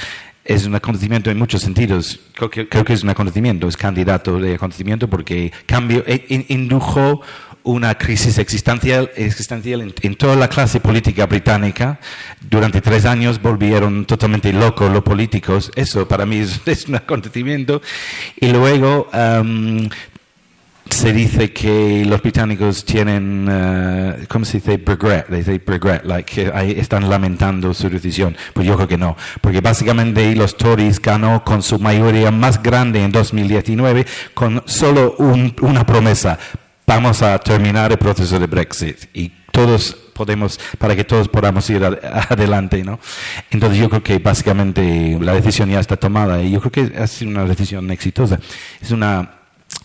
es un acontecimiento en muchos sentidos. Creo que, es un acontecimiento, es candidato de acontecimiento porque cambio, indujo una crisis existencial, existencial en, toda la clase política británica. Durante tres años volvieron totalmente locos los políticos. Eso para mí es, es un acontecimiento. Y luego um, se dice que los británicos tienen, uh, ¿cómo se dice? Regret, they say regret, like que están lamentando su decisión. Pues yo creo que no, porque básicamente los Tories ganó con su mayoría más grande en 2019 con solo un, una promesa, vamos a terminar el proceso de Brexit y todos podemos, para que todos podamos ir adelante, ¿no? Entonces yo creo que básicamente la decisión ya está tomada y yo creo que ha sido una decisión exitosa. Es una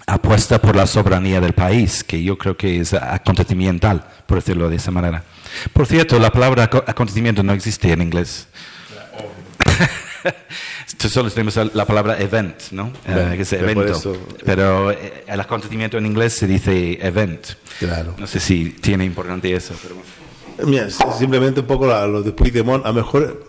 apuesta por la soberanía del país, que yo creo que es acontecimiental, por decirlo de esa manera. Por cierto, la palabra acontecimiento no existe en inglés. Solo tenemos la palabra event, ¿no? Eh, que es evento. pero eh, el acontecimiento en inglés se dice event. Claro. No sé si tiene importante eso. Pero... Mira, simplemente un poco lo de Puigdemont, a lo mejor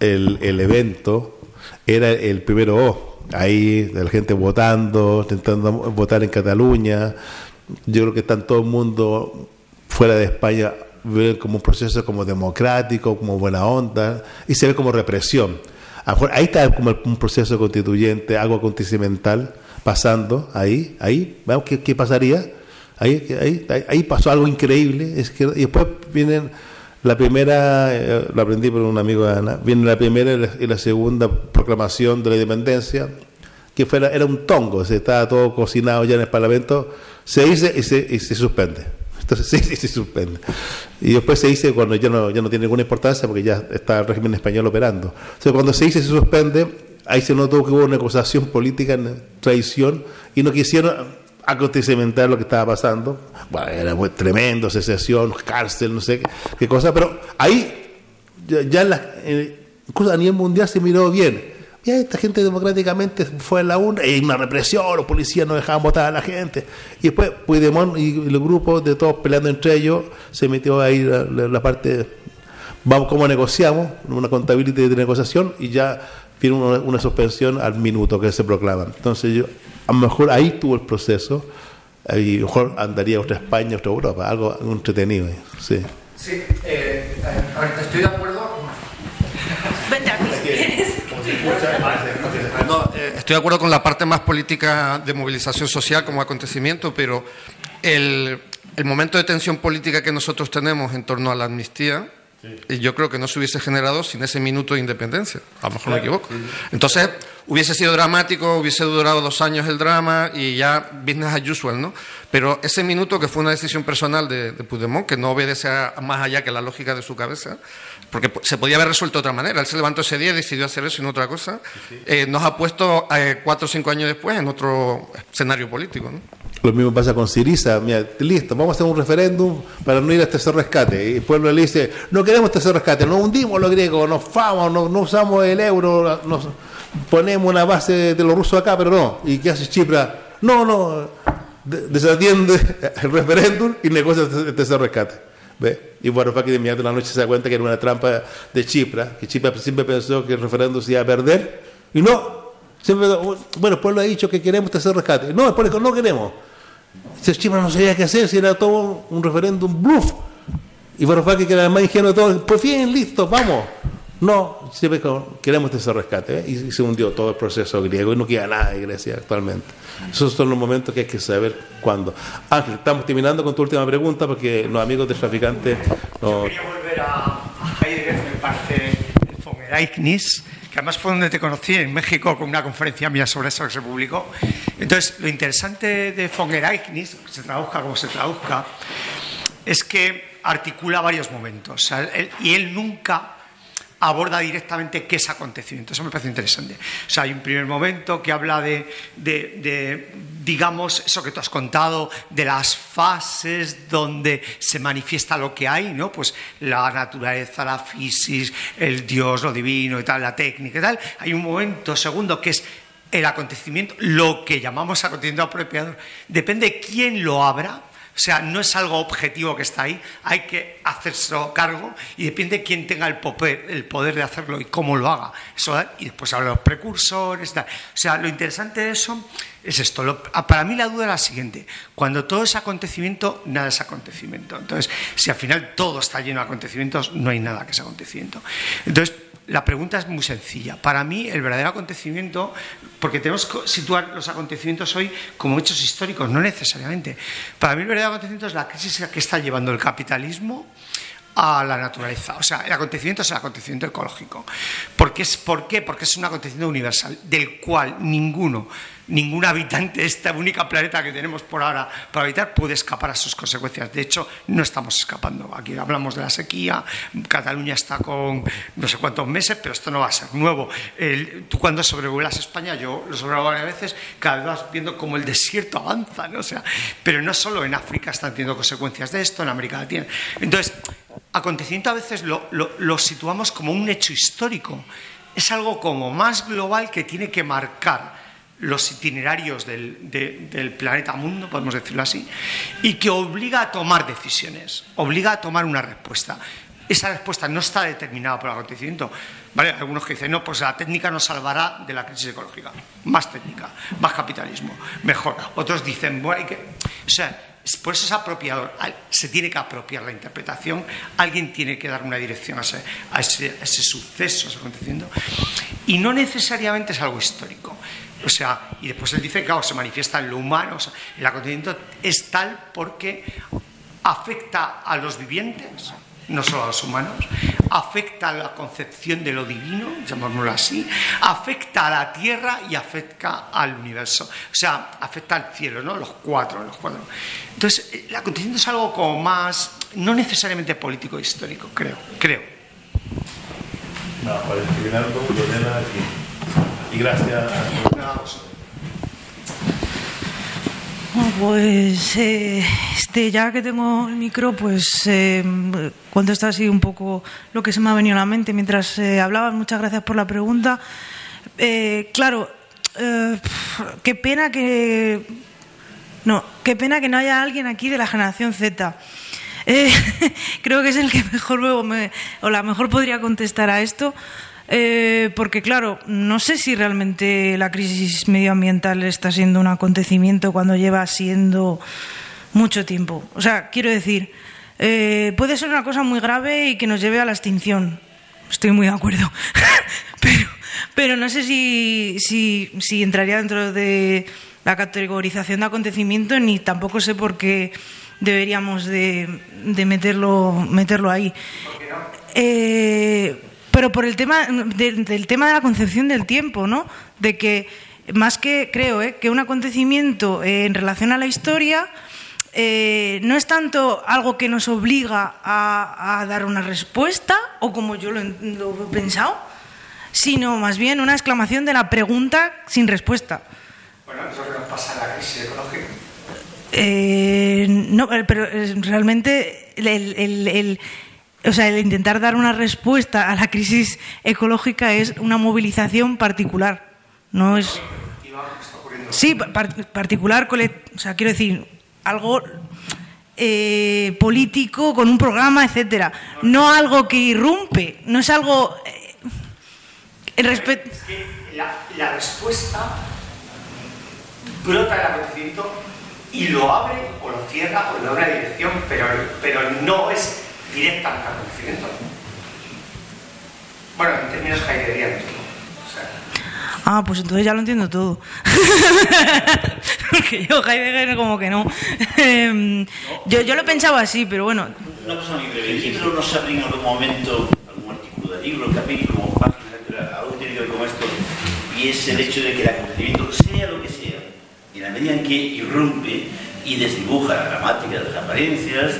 el, el evento era el primero O. Ahí, la gente votando, intentando votar en Cataluña. Yo creo que está todo el mundo fuera de España ve como un proceso como democrático, como buena onda, y se ve como represión ahí está como un proceso constituyente, algo acontecimental pasando ahí, ahí, vamos, ¿qué, pasaría? Ahí, ahí, ahí pasó algo increíble, y después vienen la primera, eh, lo aprendí por un amigo de Ana, viene la primera y la, segunda proclamación de la independencia, que fuera, era un tongo, se estaba todo cocinado ya en el Parlamento, se dice y se, y se suspende. Entonces sí, sí, se suspende. Y después se dice cuando ya no, ya no tiene ninguna importancia porque ya está el régimen español operando. O cuando se dice se suspende, ahí se notó que hubo una negociación política traición y no quisieron acontecimentar lo que estaba pasando. Bueno, era muy tremendo, secesión, cárcel, no sé qué, cosa, pero ahí ya, ya la, incluso a nivel mundial se miró bien esta gente democráticamente fue la una, y una represión, los policías no dejaban votar a la gente. Y después Puigdemont y el grupo de todos peleando entre ellos, se metió ahí la, parte, vamos, cómo negociamos, una contabilidad de negociación, y ya tiene una, suspensión al minuto que se proclama. Entonces yo, a lo mejor ahí tuvo el proceso, y mejor andaría otra España, otra Europa, algo entretenido. Sí, sí eh, eh estoy de acuerdo. No, eh, estoy de acuerdo con la parte más política de movilización social como acontecimiento, pero el, el momento de tensión política que nosotros tenemos en torno a la amnistía, yo creo que no se hubiese generado sin ese minuto de independencia. A lo mejor me equivoco. Entonces, hubiese sido dramático, hubiese durado dos años el drama y ya business as usual, ¿no? Pero ese minuto, que fue una decisión personal de, de Puigdemont, que no obedece más allá que la lógica de su cabeza, porque se podía haber resuelto de otra manera. Él se levantó ese día y decidió hacer eso y no otra cosa. Eh, nos ha puesto eh, cuatro o cinco años después en otro escenario político. ¿no? Lo mismo pasa con Siriza. Mira, listo, vamos a hacer un referéndum para no ir a este rescate. Y el pueblo le dice, no queremos tercer rescate, no hundimos los griegos, nos famos, no, usamos el euro, ponemos una base de los rusos acá, pero no. ¿Y qué hace Chipra? No, no, desatiende el referéndum y negocia el tercer rescate. ¿Ve? Y Varoufakis de inmediato en la noche se da cuenta que era una trampa de Chipra, que Chipra siempre pensó que el referéndum se iba a perder, y no, Siempre, bueno, el pueblo ha dicho que queremos hacer rescate. No, el pueblo no queremos. Si Chipre no sabía qué hacer, si era todo un referéndum bluff. Y Varoufakis, que era el más ingenuo de todos, pues bien, listo, vamos. No, siempre queremos ese rescate. ¿eh? Y, se hundió todo el proceso griego y no queda nada de Grecia actualmente. Esos son los momentos que hay que saber cuándo. Ángel, estamos terminando con tu última pregunta porque los amigos de traficantes... No... Quería volver a, Heidegger, me parece, el von Ereignis, que además fue donde te conocí, en México, con una conferencia mía sobre eso que se publicó. Entonces, lo interesante de von Ereignis, se traduzca como se traduzca, es que articula varios momentos. y él nunca aborda directamente qué es acontecimiento. Eso me parece interesante. O sea, hay un primer momento que habla de, digamos, eso que tú has contado, de las fases donde se manifiesta lo que hay, ¿no? Pues la naturaleza, la fisis, el Dios, lo divino y tal, la técnica y tal. Hay un momento segundo que es el acontecimiento, lo que llamamos acontecimiento apropiador. Depende de quién lo abra o sea, no es algo objetivo que está ahí, hay que hacerse cargo y depende de quién tenga el poder, de hacerlo y cómo lo haga. y después habla de los precursores. O sea, lo interesante de eso es esto. para mí la duda es la siguiente. Cuando todo es acontecimiento, nada es acontecimiento. Entonces, si al final todo está lleno de acontecimientos, no hay nada que sea acontecimiento. Entonces, la pregunta es muy sencilla. Para mí, el verdadero acontecimiento, porque tenemos que situar los acontecimientos hoy como hechos históricos, no necesariamente. Para mí, el verdadero acontecimiento es la crisis que está llevando el capitalismo a la naturaleza. O sea, el acontecimiento es el acontecimiento ecológico. ¿Por qué? ¿Por qué? Porque es un acontecimiento universal, del cual ninguno ningún habitante de este único planeta que tenemos por ahora para habitar puede escapar a sus consecuencias. De hecho, no estamos escapando. Aquí hablamos de la sequía, Cataluña está con no sé cuántos meses, pero esto no va a ser nuevo. tú cuando sobrevuelas España, yo lo sobrevuelo varias veces, cada vez vas viendo cómo el desierto avanza, ¿no? sea, pero no solo en África están teniendo consecuencias de esto, en América Latina. Entonces, acontecimiento a veces lo, lo situamos como un hecho histórico. Es algo como más global que tiene que marcar los itinerarios del, planeta mundo, podemos decirlo así, y que obliga a tomar decisiones, obliga a tomar una respuesta. Esa respuesta no está determinada por el acontecimiento. ¿Vale? Algunos que dicen, no, pues la técnica nos salvará de la crisis ecológica. Más técnica, más capitalismo, mejor. Otros dicen, bueno, hay que... O sea, por eso es apropiador. Se tiene que apropiar la interpretación, alguien tiene que dar una dirección a ese, a ese, ese suceso, ese acontecimiento. Y no necesariamente es algo histórico. O sea, y después él dice, claro, se manifiesta en lo humano. el acontecimiento es tal porque afecta a los vivientes, no solo a los humanos, afecta a la concepción de lo divino, llamémoslo así, afecta a la tierra y afecta al universo. O sea, afecta al cielo, ¿no? Los cuatro, los cuatro. Entonces, el acontecimiento es algo como más, no necesariamente político histórico, creo, creo. No, para y gracias. pues eh, este, ya que tengo el micro, pues eh, así un poco lo que se me ha venido a la mente mientras eh, hablabas. Muchas gracias por la pregunta. Eh, claro, qué pena que no, qué pena que no haya alguien aquí de la generación Z. creo que es el que mejor luego me, o la mejor podría contestar a esto, eh, porque claro, no sé si realmente la crisis medioambiental está siendo un acontecimiento cuando lleva siendo mucho tiempo. O sea, quiero decir, eh, puede ser una cosa muy grave y que nos lleve a la extinción. Estoy muy de acuerdo. pero, pero no sé si, si, si entraría dentro de la categorización de acontecimiento ni tampoco sé por qué deberíamos de, de meterlo, meterlo ahí. Eh, pero por el tema del tema de la concepción del tiempo, ¿no? De que más que creo ¿eh? que un acontecimiento eh, en relación a la historia eh, no es tanto algo que nos obliga a, dar una respuesta o como yo lo, he pensado, sino más bien una exclamación de la pregunta sin respuesta. Bueno, eso que nos pasa en la crisis ecológica. no, pero realmente el, o sea, el intentar dar una respuesta a la crisis ecológica es una movilización particular. No es. Sí, particular, o sea, quiero decir, algo eh, político con un programa, etcétera. No algo que irrumpe, no es algo. Eh, el respeto. la, la respuesta brota del acontecimiento y lo abre o lo cierra o le da una dirección, pero, pero no es directa al acontecimiento. Bueno, en términos heideggerianos. O sea, Ah, pues entonces ya lo entiendo todo. Porque yo, Heidegger, como que no. Em, yo, yo lo pensaba así, pero bueno. Una cosa muy breve. ¿El libro nos abre en algún momento algún artículo del libro, capítulo, página, etcétera, algo tiene que ver con esto? Y es el hecho de que el acontecimiento, sea lo que sea, y en la medida en que irrumpe y desdibuja la gramática de las apariencias,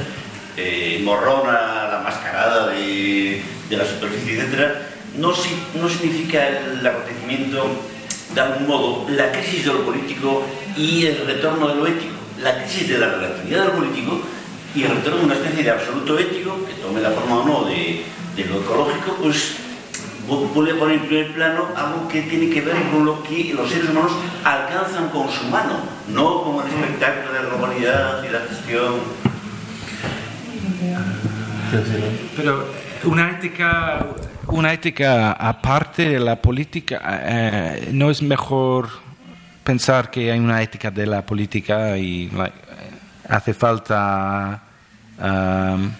eh, morrona la mascarada de, de la superficie, etcétera, no, no significa el acontecimiento de algún modo la crisis de lo político y el retorno de lo ético. La crisis de la relatividad de lo político y el retorno de una especie de absoluto ético, que tome la forma o no de, lo ecológico, pues vu- vuelve a poner en primer plano algo que tiene que ver con lo que los seres humanos alcanzan con su mano, no como el espectáculo de la globalidad y la gestión. Pero una ética, una ética aparte de la política, eh, ¿no es mejor pensar que hay una ética de la política y like, eh, hace falta um,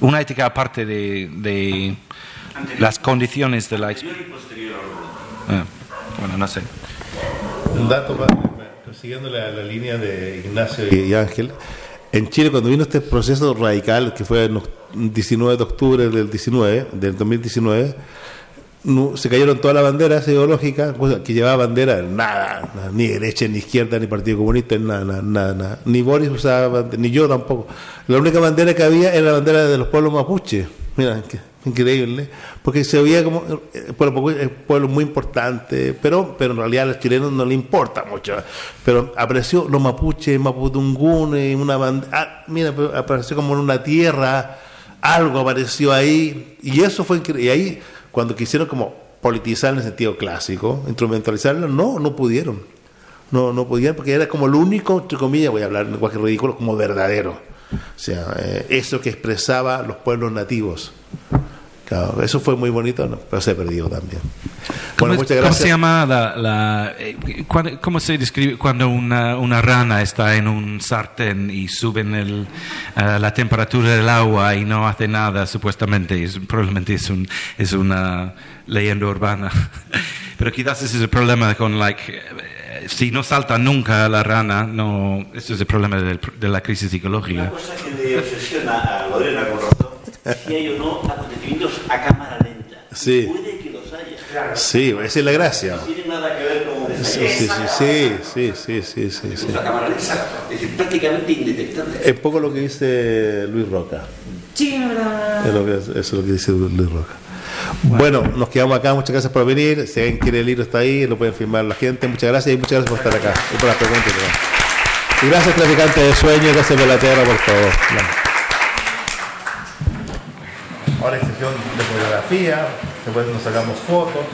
una ética aparte de, de las condiciones de la Eh, bueno, no sé. Un dato más, siguiendo la, la línea de Ignacio y Ángel. En Chile, cuando vino este proceso radical, que fue el 19 de octubre del 19, del 2019, no- se cayeron todas las banderas ideológicas, que llevaba bandera, nada, nada, ni derecha, ni izquierda, ni Partido Comunista, nada, nada, nada. Ni Boris usaba, bande- ni yo tampoco. La única bandera que había era la bandera de los pueblos mapuche. Mira, qué increíble, porque se veía como eh, el pueblo, un pueblo muy importante, pero, pero en realidad a los chilenos no le importa mucho. Pero apareció los mapuches, maputungunes, una bandera, ah, mira, apareció como en una tierra, algo apareció ahí, y eso fue increíble. Y ahí, cuando quisieron como politizar en el sentido clásico, instrumentalizarlo, no, no pudieron. No, no podían, porque era como lo único, entre comillas, voy a hablar en lenguaje ridículo, como verdadero. O sea, eh, eso que expresaba los pueblos nativos. Claro, eso fue muy bonito, ¿no? pero se perdió también. ¿Cómo, Bueno, muchas cómo gracias. se llama la, la- eh, cuándo- cómo se describe cuando una, una rana está en un sartén y suben el, eh, la temperatura del agua y no hace nada supuestamente? Es- probablemente es, un, es una leyenda urbana. Pero quizás ese es el problema con like eh, si no salta nunca la rana, no, ese es el problema del- de la crisis psicológica. Una cosa que le obsesiona a Lorena con si hay o no acontecimientos a cámara lenta. Sí. Puede que los haya. Claro. Sí, esa es la gracia. No tiene nada que ver con... Sí, sí, sí, sí, sí, sí, sí, sí, La cámara lenta es prácticamente indetectable. Es poco lo que dice Luis Roca. Sí, es lo que, eso es lo que dice Luis Roca. Bueno, nos quedamos acá. Muchas gracias por venir. Si alguien quiere el libro, está ahí. Lo pueden firmar la gente. Muchas gracias y muchas gracias por estar acá y por las preguntas. Y gracias, traficante de sueños. Gracias, por la tierra por todo. De fotografía. Después nos sacamos fotos.